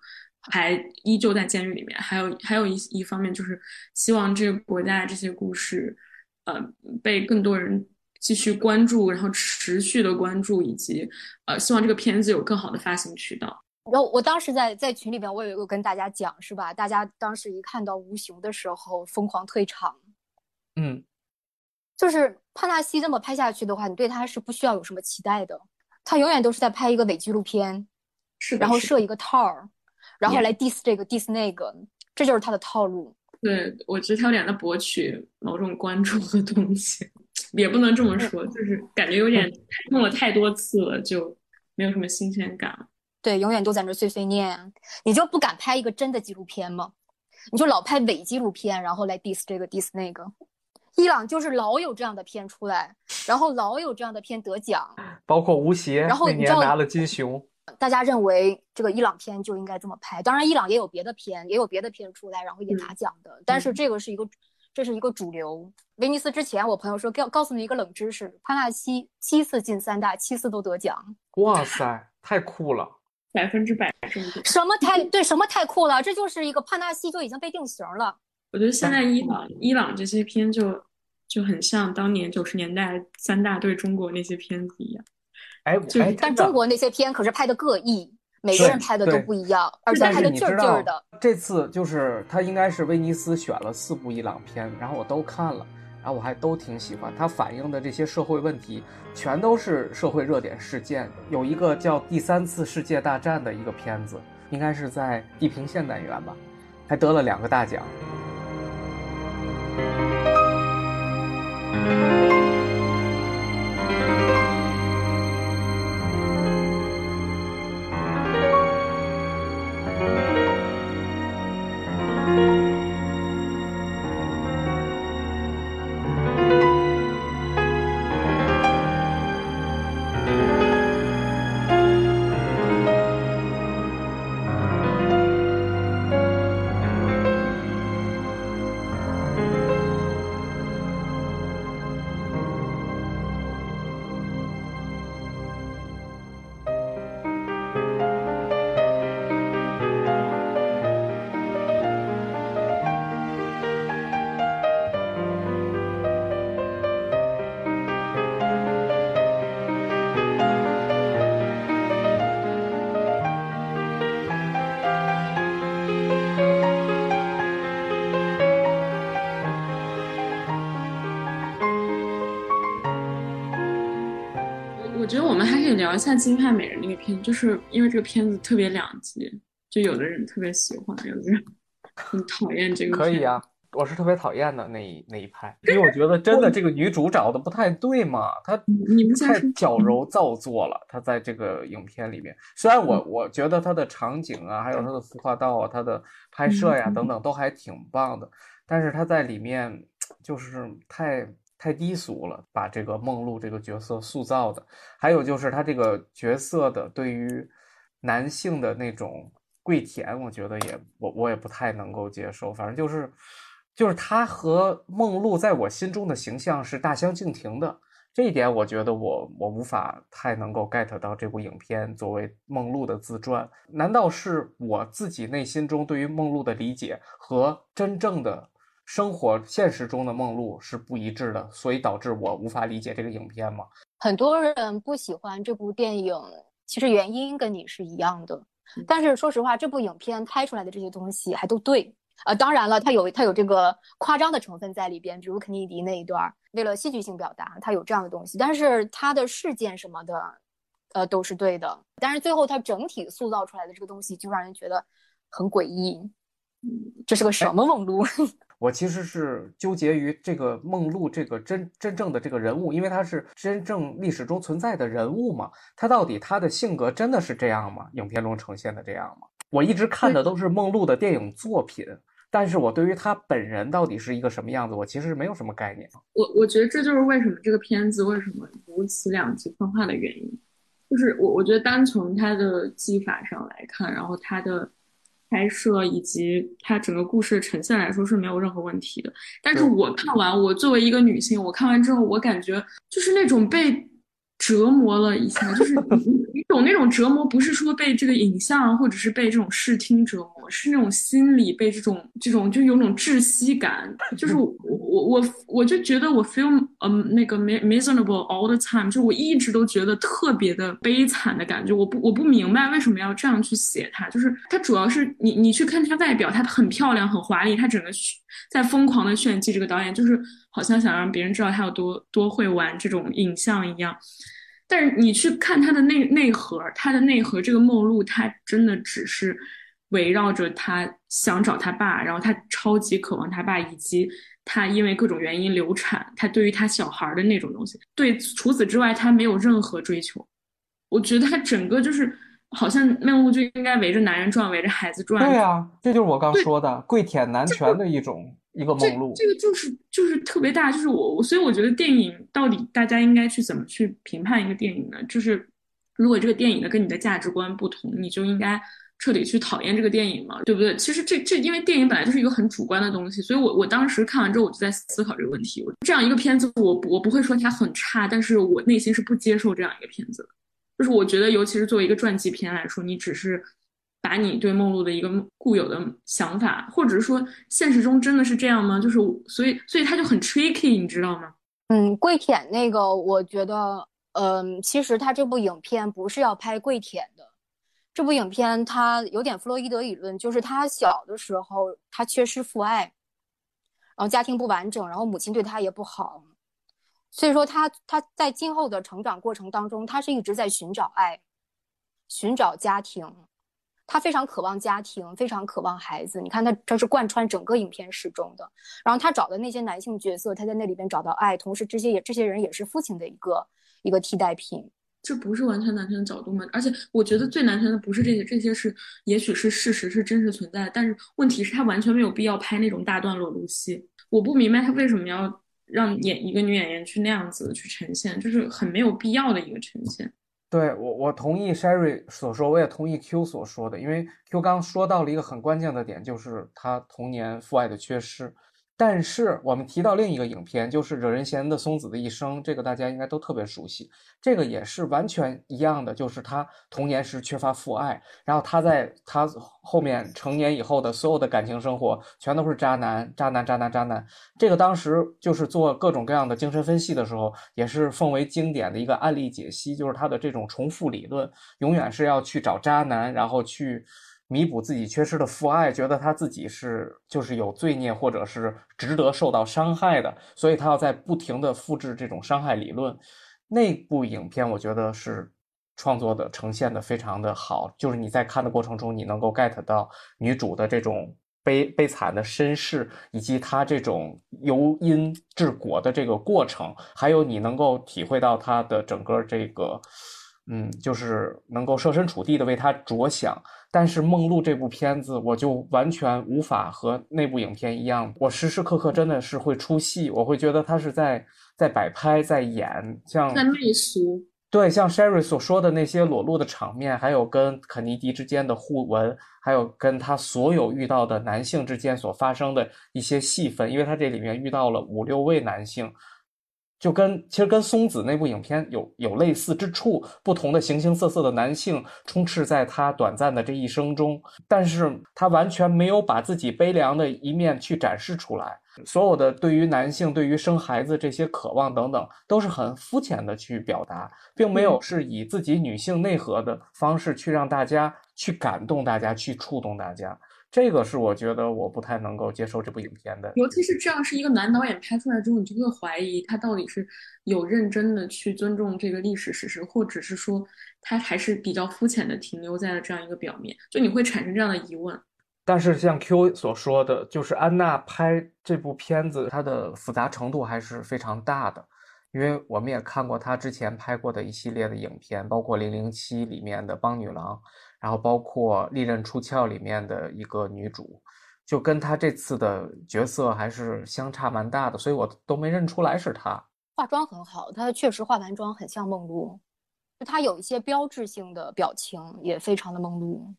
还依旧在监狱里面，还有还有一一方面就是希望这个国家的这些故事，呃被更多人。继续关注，然后持续的关注，以及呃，希望这个片子有更好的发行渠道。然后我当时在在群里边，我也有跟大家讲，是吧？大家当时一看到吴雄的时候，疯狂退场。嗯，就是帕纳西这么拍下去的话，你对他是不需要有什么期待的。他永远都是在拍一个伪纪录片，是，然后设一个套儿，然后来 diss 这个 diss 那个，这就是他的套路。对，我觉得他有点在博取某种关注的东西。也不能这么说，就是感觉有点弄了太多次了，就没有什么新鲜感了。对，永远都在那碎碎念，你就不敢拍一个真的纪录片吗？你就老拍伪纪录片，然后来 diss 这个 diss 那个。伊朗就是老有这样的片出来，然后老有这样的片得奖，包括吴邪，然后那年拿了金熊。大家认为这个伊朗片就应该这么拍，当然伊朗也有别的片，也有别的片出来，然后也拿奖的，但是这个是一个。这是一个主流。威尼斯之前，我朋友说告告诉你一个冷知识：帕纳西七次进三大，七次都得奖。哇塞，太酷了！百分之百什么太对？什么太酷了？这就是一个帕纳西就已经被定型了。我觉得现在伊朗伊朗这些片就就很像当年九十年代三大对中国那些片子一样。哎，但中国那些片可是拍的各异。每个人拍的都不一样，而且拍的劲儿劲儿的。这次就是他应该是威尼斯选了四部伊朗片，然后我都看了，然后我还都挺喜欢。他反映的这些社会问题，全都是社会热点事件。有一个叫《第三次世界大战》的一个片子，应该是在地平线单元吧，还得了两个大奖。聊一下《金发美人》那个片，就是因为这个片子特别两极，就有的人特别喜欢，有的人很讨厌这个。可以啊，我是特别讨厌的那一那一派，因为我觉得真的这个女主找的不太对嘛，她太矫揉造作了。她在这个影片里面，虽然我我觉得她的场景啊，还有她的服化道啊，她的拍摄呀等等都还挺棒的，但是她在里面就是太。太低俗了，把这个梦露这个角色塑造的，还有就是他这个角色的对于男性的那种跪舔，我觉得也我我也不太能够接受。反正就是就是他和梦露在我心中的形象是大相径庭的，这一点我觉得我我无法太能够 get 到这部影片作为梦露的自传，难道是我自己内心中对于梦露的理解和真正的？生活现实中的梦露是不一致的，所以导致我无法理解这个影片吗？很多人不喜欢这部电影，其实原因跟你是一样的。但是说实话，这部影片拍出来的这些东西还都对。呃，当然了，它有它有这个夸张的成分在里边，比如肯尼迪那一段，为了戏剧性表达，它有这样的东西。但是它的事件什么的，呃，都是对的。但是最后它整体塑造出来的这个东西，就让人觉得很诡异。嗯，这是个什么梦露？我其实是纠结于这个梦露这个真真正的这个人物，因为他是真正历史中存在的人物嘛。他到底他的性格真的是这样吗？影片中呈现的这样吗？我一直看的都是梦露的电影作品，但是我对于他本人到底是一个什么样子，我其实没有什么概念。我我觉得这就是为什么这个片子为什么如此两极分化的原因，就是我我觉得单从他的技法上来看，然后他的。拍摄以及它整个故事呈现来说是没有任何问题的，但是我看完，我作为一个女性，我看完之后，我感觉就是那种被折磨了一下，就是 那种折磨，不是说被这个影像或者是被这种视听折磨，是那种心理被这种这种就有种窒息感，就是我 我我我就觉得我 feel 嗯那个 miserable all the time，就我一直都觉得特别的悲惨的感觉，我不我不明白为什么要这样去写它，就是它主要是你你去看它外表，它很漂亮很华丽，它整个在疯狂的炫技，这个导演就是好像想让别人知道他有多多会玩这种影像一样。但是你去看他的内内核，他的内核这个梦露，他真的只是围绕着他想找他爸，然后他超级渴望他爸，以及他因为各种原因流产，他对于他小孩的那种东西。对，除此之外，他没有任何追求。我觉得他整个就是好像梦露就应该围着男人转，围着孩子转。对啊，这就是我刚说的跪舔男权的一种。一个梦露，这个就是就是特别大，就是我我所以我觉得电影到底大家应该去怎么去评判一个电影呢？就是如果这个电影的跟你的价值观不同，你就应该彻底去讨厌这个电影嘛，对不对？其实这这因为电影本来就是一个很主观的东西，所以我我当时看完之后我就在思考这个问题。这样一个片子，我我不会说它很差，但是我内心是不接受这样一个片子的。就是我觉得，尤其是作为一个传记片来说，你只是。把你对梦露的一个固有的想法，或者是说现实中真的是这样吗？就是所以，所以他就很 tricky，你知道吗？嗯，跪舔那个，我觉得，嗯，其实他这部影片不是要拍跪舔的。这部影片他有点弗洛伊德理论，就是他小的时候他缺失父爱，然后家庭不完整，然后母亲对他也不好，所以说他他在今后的成长过程当中，他是一直在寻找爱，寻找家庭。他非常渴望家庭，非常渴望孩子。你看他，这是贯穿整个影片始终的。然后他找的那些男性角色，他在那里边找到爱，同时这些也这些人也是父亲的一个一个替代品。这不是完全男权的角度吗？而且我觉得最男权的不是这些，这些是也许是事实，是真实存在的。但是问题是，他完全没有必要拍那种大段裸露戏。我不明白他为什么要让演一个女演员去那样子去呈现，就是很没有必要的一个呈现。对我，我同意 Sherry 所说，我也同意 Q 所说的，因为 Q 刚说到了一个很关键的点，就是他童年父爱的缺失。但是我们提到另一个影片，就是惹人嫌的松子的一生，这个大家应该都特别熟悉。这个也是完全一样的，就是他童年时缺乏父爱，然后他在他后面成年以后的所有的感情生活，全都是渣男、渣男、渣男、渣男。这个当时就是做各种各样的精神分析的时候，也是奉为经典的一个案例解析，就是他的这种重复理论，永远是要去找渣男，然后去。弥补自己缺失的父爱，觉得他自己是就是有罪孽，或者是值得受到伤害的，所以他要在不停的复制这种伤害理论。那部影片我觉得是创作的呈现的非常的好，就是你在看的过程中，你能够 get 到女主的这种悲悲惨的身世，以及她这种由因至果的这个过程，还有你能够体会到她的整个这个，嗯，就是能够设身处地的为她着想。但是《梦露》这部片子，我就完全无法和那部影片一样，我时时刻刻真的是会出戏，我会觉得他是在在摆拍，在演，像在媚俗。对，像 Sherry 所说的那些裸露的场面，还有跟肯尼迪之间的互文，还有跟他所有遇到的男性之间所发生的一些戏份，因为他这里面遇到了五六位男性。就跟其实跟松子那部影片有有类似之处，不同的形形色色的男性充斥在他短暂的这一生中，但是他完全没有把自己悲凉的一面去展示出来，所有的对于男性对于生孩子这些渴望等等，都是很肤浅的去表达，并没有是以自己女性内核的方式去让大家去感动大家，去触动大家。这个是我觉得我不太能够接受这部影片的，尤其是这样是一个男导演拍出来之后，你就会怀疑他到底是有认真的去尊重这个历史事实，或者是说他还是比较肤浅的停留在了这样一个表面，就你会产生这样的疑问。但是像 Q 所说的，就是安娜拍这部片子，它的复杂程度还是非常大的，因为我们也看过他之前拍过的一系列的影片，包括《零零七》里面的邦女郎。然后包括《利刃出鞘》里面的一个女主，就跟她这次的角色还是相差蛮大的，所以我都没认出来是她。化妆很好，她确实化完妆很像梦露，就她有一些标志性的表情也非常的梦露。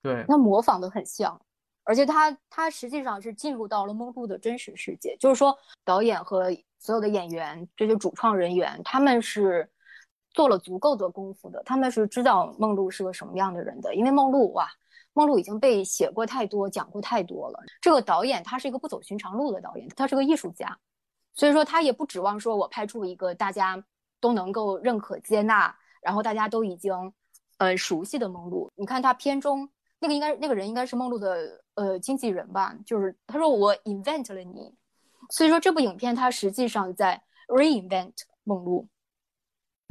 对，她模仿的很像，而且他他实际上是进入到了梦露的真实世界，就是说导演和所有的演员这些主创人员他们是。做了足够的功夫的，他们是知道梦露是个什么样的人的，因为梦露哇，梦露已经被写过太多，讲过太多了。这个导演他是一个不走寻常路的导演，他是个艺术家，所以说他也不指望说我拍出一个大家都能够认可接纳，然后大家都已经呃熟悉的梦露。你看他片中那个应该那个人应该是梦露的呃经纪人吧，就是他说我 invent 了你，所以说这部影片它实际上在 reinvent 梦露。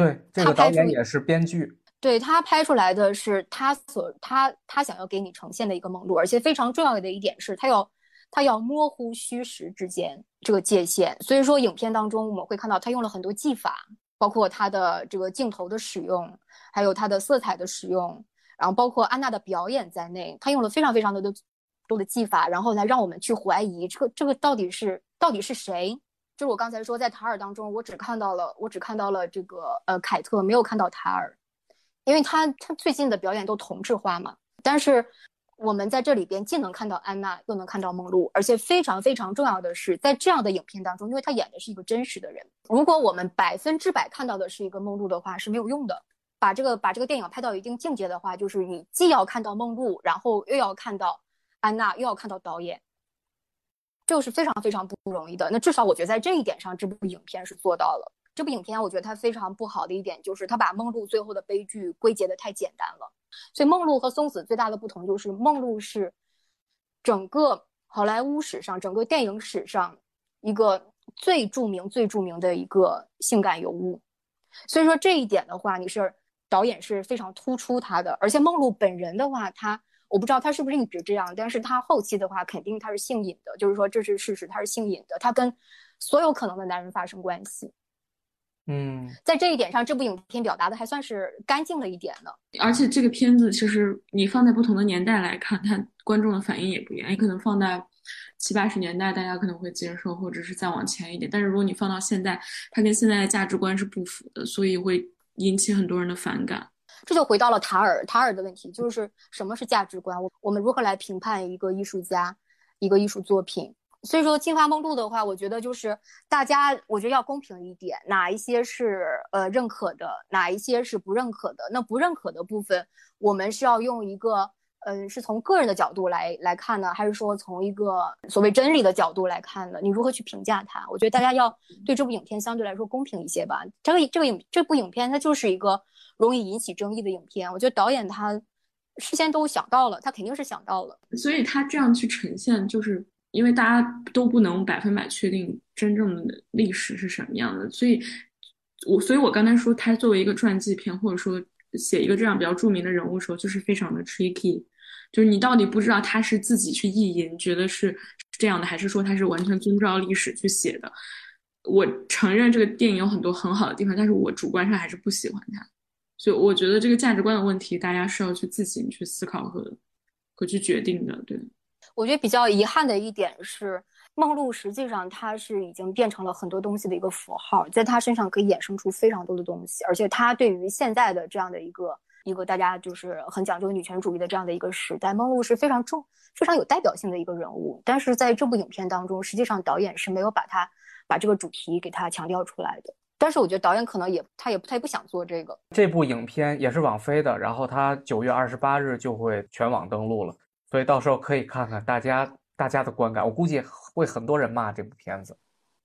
对，这个导演也是编剧。对他拍出来的是他所他他想要给你呈现的一个梦露，而且非常重要的一点是，他要他要模糊虚实之间这个界限。所以说，影片当中我们会看到他用了很多技法，包括他的这个镜头的使用，还有他的色彩的使用，然后包括安娜的表演在内，他用了非常非常多的多的技法，然后来让我们去怀疑这个这个到底是到底是谁。就是我刚才说，在塔尔当中，我只看到了，我只看到了这个呃凯特，没有看到塔尔，因为他他最近的表演都同质化嘛。但是我们在这里边既能看到安娜，又能看到梦露，而且非常非常重要的是，在这样的影片当中，因为他演的是一个真实的人，如果我们百分之百看到的是一个梦露的话是没有用的。把这个把这个电影拍到一定境界的话，就是你既要看到梦露，然后又要看到安娜，又要看到导演。这个是非常非常不容易的。那至少我觉得在这一点上，这部影片是做到了。这部影片我觉得它非常不好的一点就是，它把梦露最后的悲剧归结的太简单了。所以梦露和松子最大的不同就是，梦露是整个好莱坞史上、整个电影史上一个最著名、最著名的一个性感尤物。所以说这一点的话，你是导演是非常突出他的，而且梦露本人的话，他我不知道他是不是一直这样，但是他后期的话，肯定他是性瘾的，就是说这是事实，他是性瘾的，他跟所有可能的男人发生关系。嗯，在这一点上，这部影片表达的还算是干净了一点的。而且这个片子其实你放在不同的年代来看，它观众的反应也不一样。你可能放在七八十年代，大家可能会接受，或者是再往前一点。但是如果你放到现在，它跟现在的价值观是不符的，所以会引起很多人的反感。这就回到了塔尔塔尔的问题，就是什么是价值观？我我们如何来评判一个艺术家，一个艺术作品？所以说，《金花梦露》的话，我觉得就是大家，我觉得要公平一点，哪一些是呃认可的，哪一些是不认可的。那不认可的部分，我们是要用一个，嗯，是从个人的角度来来看呢，还是说从一个所谓真理的角度来看呢？你如何去评价它？我觉得大家要对这部影片相对来说公平一些吧。这个这个影这部影片它就是一个容易引起争议的影片。我觉得导演他事先都想到了，他肯定是想到了，所以他这样去呈现就是。因为大家都不能百分百确定真正的历史是什么样的，所以，我所以我刚才说他作为一个传记片，或者说写一个这样比较著名的人物的时候，就是非常的 tricky，就是你到底不知道他是自己去意淫，觉得是这样的，还是说他是完全遵照历史去写的。我承认这个电影有很多很好的地方，但是我主观上还是不喜欢它，所以我觉得这个价值观的问题，大家是要去自行去思考和和去决定的，对。我觉得比较遗憾的一点是，梦露实际上她是已经变成了很多东西的一个符号，在她身上可以衍生出非常多的东西，而且她对于现在的这样的一个一个大家就是很讲究女权主义的这样的一个时代，梦露是非常重、非常有代表性的一个人物。但是在这部影片当中，实际上导演是没有把她把这个主题给她强调出来的。但是我觉得导演可能也他也他也不想做这个。这部影片也是网飞的，然后它九月二十八日就会全网登陆了。所以到时候可以看看大家大家的观感，我估计会很多人骂这部片子。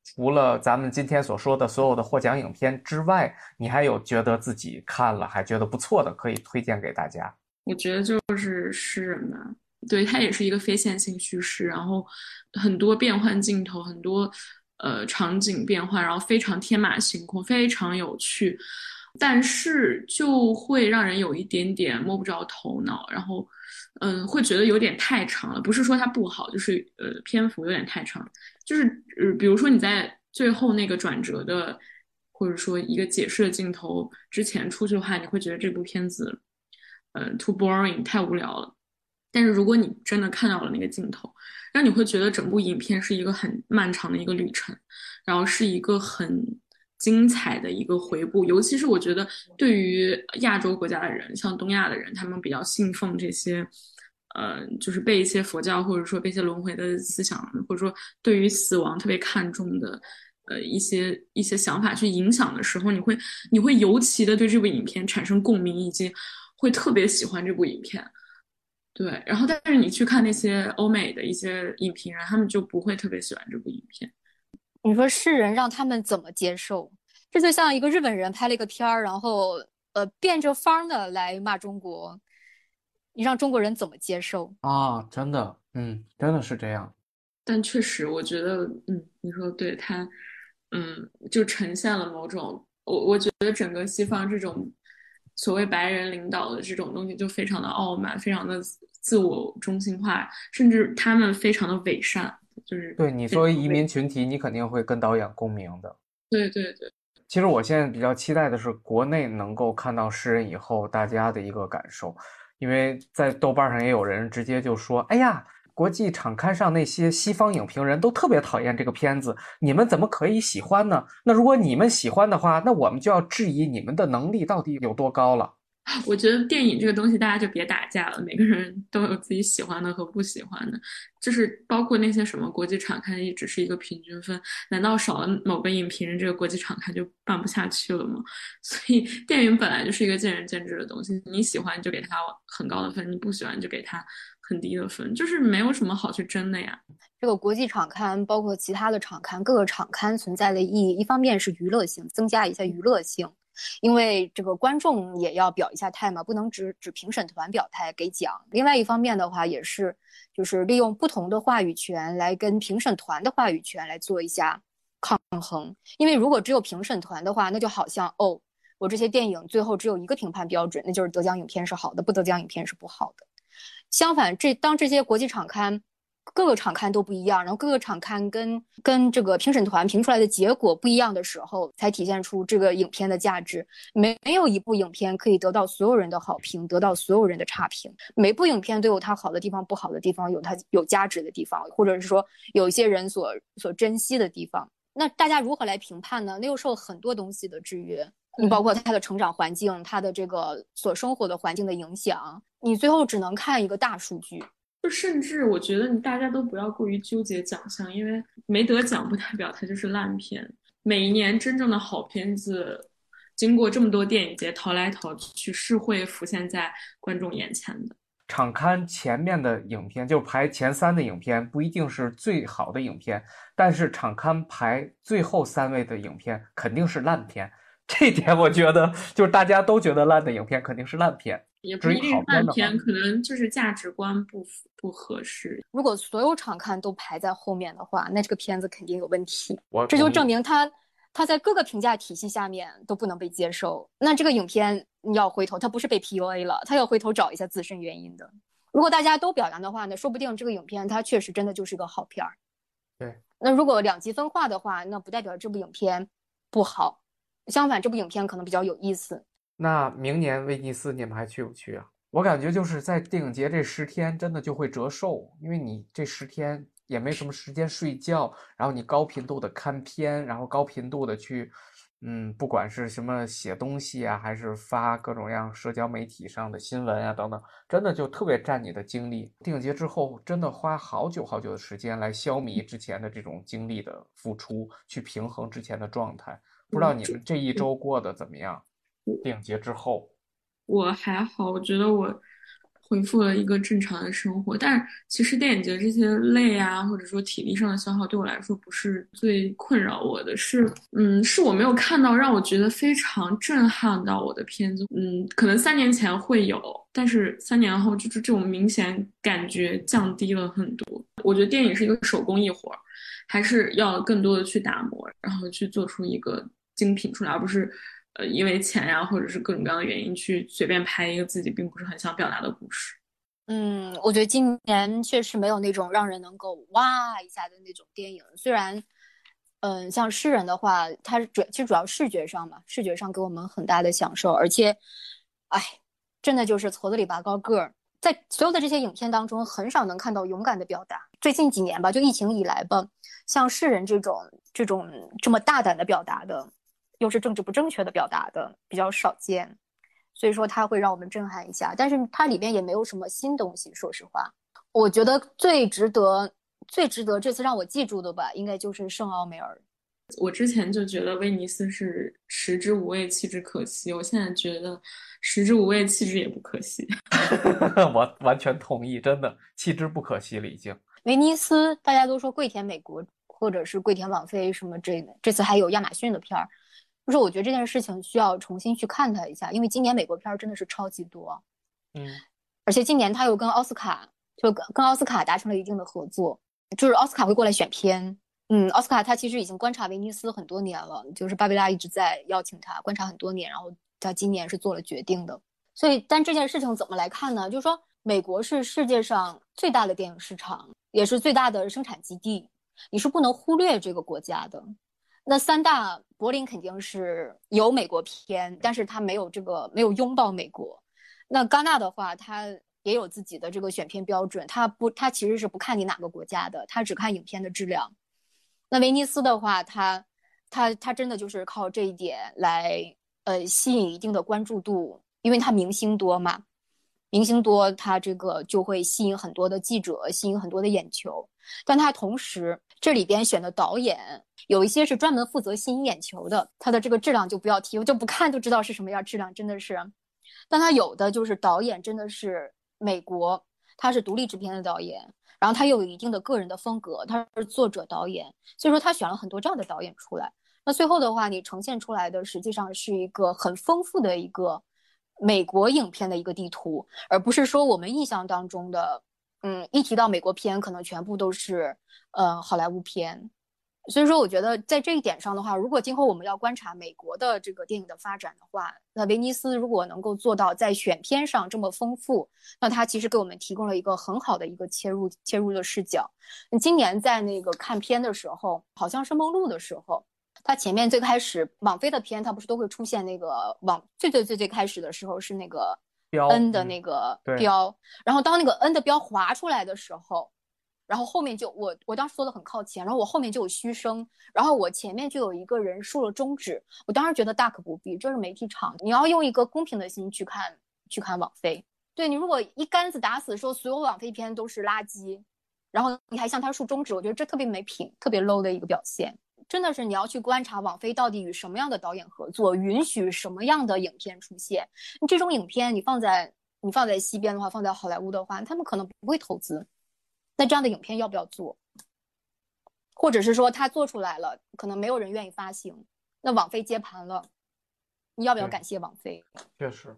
除了咱们今天所说的所有的获奖影片之外，你还有觉得自己看了还觉得不错的，可以推荐给大家？我觉得就是诗人吧，对他也是一个非线性叙事，然后很多变换镜头，很多呃场景变换，然后非常天马行空，非常有趣，但是就会让人有一点点摸不着头脑，然后。嗯，会觉得有点太长了。不是说它不好，就是呃，篇幅有点太长。就是呃，比如说你在最后那个转折的，或者说一个解释的镜头之前出去的话，你会觉得这部片子，嗯，too boring，太无聊了。但是如果你真的看到了那个镜头，让你会觉得整部影片是一个很漫长的一个旅程，然后是一个很精彩的一个回顾。尤其是我觉得对于亚洲国家的人，像东亚的人，他们比较信奉这些。呃，就是被一些佛教或者说被一些轮回的思想，或者说对于死亡特别看重的，呃，一些一些想法去影响的时候，你会你会尤其的对这部影片产生共鸣，以及会特别喜欢这部影片。对，然后但是你去看那些欧美的一些影评人，他们就不会特别喜欢这部影片。你说世人让他们怎么接受？这就像一个日本人拍了一个片儿，然后呃变着法的来骂中国。你让中国人怎么接受啊？真的，嗯，真的是这样。但确实，我觉得，嗯，你说对他，嗯，就呈现了某种，我我觉得整个西方这种所谓白人领导的这种东西就非常的傲慢，非常的自我中心化，甚至他们非常的伪善，就是对你作为移民群体，你肯定会跟导演共鸣的。对对对。其实我现在比较期待的是国内能够看到诗人以后大家的一个感受。因为在豆瓣上也有人直接就说：“哎呀，国际场刊上那些西方影评人都特别讨厌这个片子，你们怎么可以喜欢呢？那如果你们喜欢的话，那我们就要质疑你们的能力到底有多高了。”我觉得电影这个东西，大家就别打架了。每个人都有自己喜欢的和不喜欢的，就是包括那些什么国际场刊也只是一个平均分。难道少了某个影评人，这个国际场刊就办不下去了吗？所以电影本来就是一个见仁见智的东西。你喜欢就给他很高的分，你不喜欢就给他很低的分，就是没有什么好去争的呀。这个国际场刊包括其他的场刊，各个场刊存在的意义，一方面是娱乐性，增加一下娱乐性。因为这个观众也要表一下态嘛，不能只只评审团表态给奖。另外一方面的话，也是就是利用不同的话语权来跟评审团的话语权来做一下抗衡。因为如果只有评审团的话，那就好像哦，我这些电影最后只有一个评判标准，那就是得奖影片是好的，不得奖影片是不好的。相反，这当这些国际场刊。各个场刊都不一样，然后各个场刊跟跟这个评审团评出来的结果不一样的时候，才体现出这个影片的价值。没没有一部影片可以得到所有人的好评，得到所有人的差评。每部影片都有它好的地方，不好的地方，有它有价值的地方，或者是说有一些人所所珍惜的地方。那大家如何来评判呢？那又受很多东西的制约，你包括他的成长环境，他的这个所生活的环境的影响，你最后只能看一个大数据。就甚至我觉得你大家都不要过于纠结奖项，因为没得奖不代表它就是烂片。每一年真正的好片子，经过这么多电影节淘来淘去，是会浮现在观众眼前的。场刊前面的影片，就排前三的影片，不一定是最好的影片，但是场刊排最后三位的影片肯定是烂片。这点我觉得，就是大家都觉得烂的影片肯定是烂片。也不一定烂片，可能就是价值观不符不合适。如果所有场看都排在后面的话，那这个片子肯定有问题。这就证明他他在各个评价体系下面都不能被接受。那这个影片你要回头，他不是被 PUA 了，他要回头找一下自身原因的。如果大家都表扬的话，那说不定这个影片它确实真的就是个好片儿。对。那如果两极分化的话，那不代表这部影片不好，相反，这部影片可能比较有意思。那明年威尼斯你们还去不去啊？我感觉就是在电影节这十天真的就会折寿，因为你这十天也没什么时间睡觉，然后你高频度的看片，然后高频度的去，嗯，不管是什么写东西啊，还是发各种各样社交媒体上的新闻啊等等，真的就特别占你的精力。电影节之后真的花好久好久的时间来消弭之前的这种精力的付出，去平衡之前的状态。不知道你们这一周过得怎么样？电影节之后，我还好，我觉得我恢复了一个正常的生活。但是其实电影节这些累啊，或者说体力上的消耗，对我来说不是最困扰我的。是，嗯，是我没有看到让我觉得非常震撼到我的片子。嗯，可能三年前会有，但是三年后就是这种明显感觉降低了很多。我觉得电影是一个手工艺活儿，还是要更多的去打磨，然后去做出一个精品出来，而不是。呃，因为钱呀，或者是各种各样的原因，去随便拍一个自己并不是很想表达的故事。嗯，我觉得今年确实没有那种让人能够哇一下的那种电影。虽然，嗯，像诗人的话，它主其实主要视觉上嘛，视觉上给我们很大的享受。而且，哎，真的就是矬子里拔高个儿，在所有的这些影片当中，很少能看到勇敢的表达。最近几年吧，就疫情以来吧，像世人这种这种这么大胆的表达的。又是政治不正确的表达的比较少见，所以说它会让我们震撼一下。但是它里边也没有什么新东西。说实话，我觉得最值得、最值得这次让我记住的吧，应该就是圣奥梅尔。我之前就觉得威尼斯是食之无味，弃之可惜。我现在觉得食之无味，弃之也不可惜。我完全同意，真的弃之不可惜了。已经威尼斯大家都说跪舔美国，或者是跪舔网飞什么这这次还有亚马逊的片儿。就是我觉得这件事情需要重新去看它一下，因为今年美国片儿真的是超级多，嗯，而且今年他又跟奥斯卡就跟跟奥斯卡达成了一定的合作，就是奥斯卡会过来选片，嗯，奥斯卡他其实已经观察威尼斯很多年了，就是巴贝拉一直在邀请他观察很多年，然后他今年是做了决定的，所以但这件事情怎么来看呢？就是说美国是世界上最大的电影市场，也是最大的生产基地，你是不能忽略这个国家的。那三大柏林肯定是有美国片，但是他没有这个没有拥抱美国。那戛纳的话，他也有自己的这个选片标准，他不他其实是不看你哪个国家的，他只看影片的质量。那威尼斯的话，他他他真的就是靠这一点来呃吸引一定的关注度，因为他明星多嘛，明星多，他这个就会吸引很多的记者，吸引很多的眼球。但他同时这里边选的导演。有一些是专门负责吸引眼球的，它的这个质量就不要提，我就不看就知道是什么样质量，真的是。但他有的就是导演真的是美国，他是独立制片的导演，然后他又有一定的个人的风格，他是作者导演，所以说他选了很多这样的导演出来。那最后的话，你呈现出来的实际上是一个很丰富的一个美国影片的一个地图，而不是说我们印象当中的，嗯，一提到美国片，可能全部都是呃好莱坞片。所以说，我觉得在这一点上的话，如果今后我们要观察美国的这个电影的发展的话，那威尼斯如果能够做到在选片上这么丰富，那它其实给我们提供了一个很好的一个切入切入的视角。今年在那个看片的时候，好像是梦露的时候，它前面最开始网飞的片，它不是都会出现那个网最最最最开始的时候是那个 N 的那个标，然后当那个 N 的标划出来的时候。然后后面就我我当时坐的很靠前，然后我后面就有嘘声，然后我前面就有一个人竖了中指，我当时觉得大可不必，这是媒体场，你要用一个公平的心去看去看网飞。对你如果一竿子打死说所有网飞片都是垃圾，然后你还向他竖中指，我觉得这特别没品，特别 low 的一个表现。真的是你要去观察网飞到底与什么样的导演合作，允许什么样的影片出现。这种影片你放在你放在西边的话，放在好莱坞的话，他们可能不会投资。那这样的影片要不要做？或者是说他做出来了，可能没有人愿意发行，那网飞接盘了，你要不要感谢网飞？确实。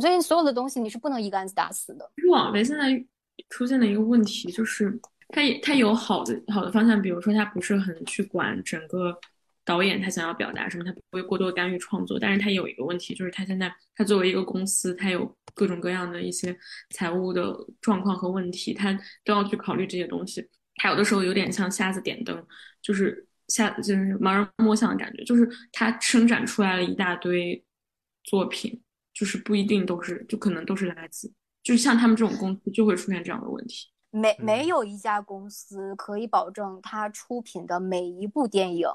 所以所有的东西你是不能一竿子打死的。网飞现在出现了一个问题就是，它也它有好的好的方向，比如说它不是很去管整个。导演他想要表达什么，他不会过多干预创作，但是他有一个问题，就是他现在他作为一个公司，他有各种各样的一些财务的状况和问题，他都要去考虑这些东西。他有的时候有点像瞎子点灯，就是瞎就是盲人摸象的感觉，就是他生产出来了一大堆作品，就是不一定都是，就可能都是垃圾。就是像他们这种公司就会出现这样的问题。没没有一家公司可以保证他出品的每一部电影。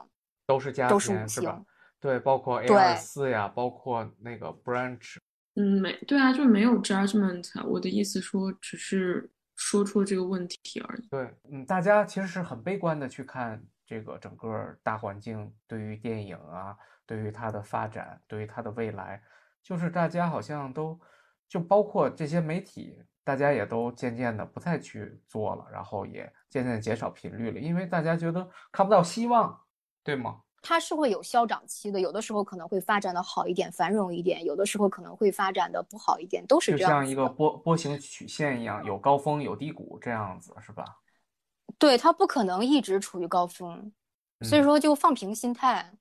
都是加片是吧？对，包括 A 二四呀，包括那个 Branch。嗯，没对啊，就没有 judgment。我的意思说，只是说出了这个问题而已。对，嗯，大家其实是很悲观的去看这个整个大环境，对于电影啊，对于它的发展，对于它的未来，就是大家好像都，就包括这些媒体，大家也都渐渐的不再去做了，然后也渐渐减少频率了，因为大家觉得看不到希望。对吗？它是会有消长期的，有的时候可能会发展的好一点，繁荣一点；有的时候可能会发展的不好一点，都是这样。就像一个波波形曲线一样，有高峰有低谷，这样子是吧？对，它不可能一直处于高峰，所以说就放平心态。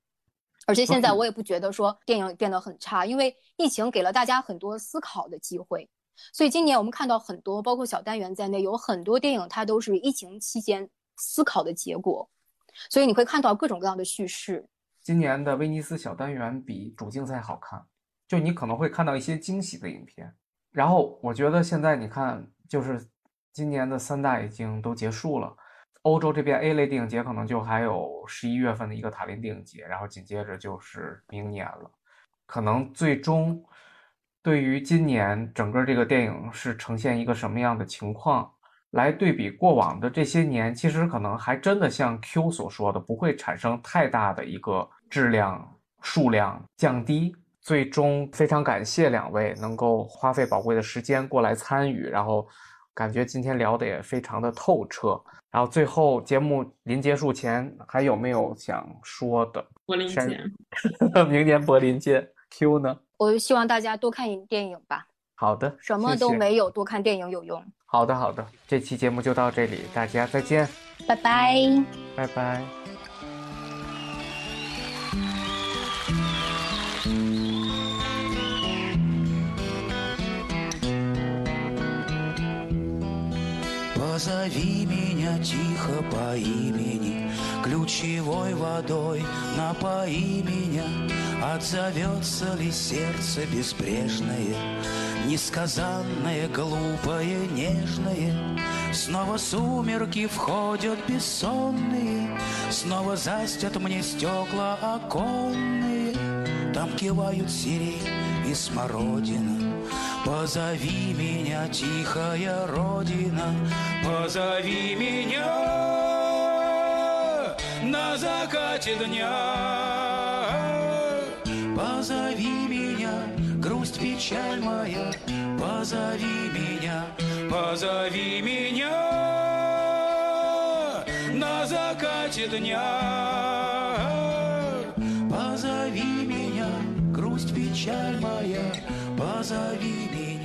而且现在我也不觉得说电影变得很差，因为疫情给了大家很多思考的机会。所以今年我们看到很多，包括小单元在内，有很多电影它都是疫情期间思考的结果。所以你会看到各种各样的叙事。今年的威尼斯小单元比主竞赛好看，就你可能会看到一些惊喜的影片。然后我觉得现在你看，就是今年的三大已经都结束了，欧洲这边 A 类电影节可能就还有十一月份的一个塔林电影节，然后紧接着就是明年了。可能最终对于今年整个这个电影是呈现一个什么样的情况？来对比过往的这些年，其实可能还真的像 Q 所说的，不会产生太大的一个质量数量降低。最终非常感谢两位能够花费宝贵的时间过来参与，然后感觉今天聊的也非常的透彻。然后最后节目临结束前，还有没有想说的？柏林见，明年柏林见。Q 呢？我希望大家多看电影吧。好的，什么都没有，多看电影有用。好的，好的，这期节目就到这里，大家再见，拜拜，拜拜。Позови меня тихо по имени, Ключевой водой напои меня, Отзовется ли сердце безбрежное, Несказанное, глупое, нежное. Снова сумерки входят бессонные, Снова застят мне стекла оконные, Там кивают сирень и смородина. Позови меня, тихая родина, позови меня на закате дня. Позови меня, грусть, печаль моя, позови меня, позови меня на закате дня. Позови меня, грусть, печаль моя, позови меня.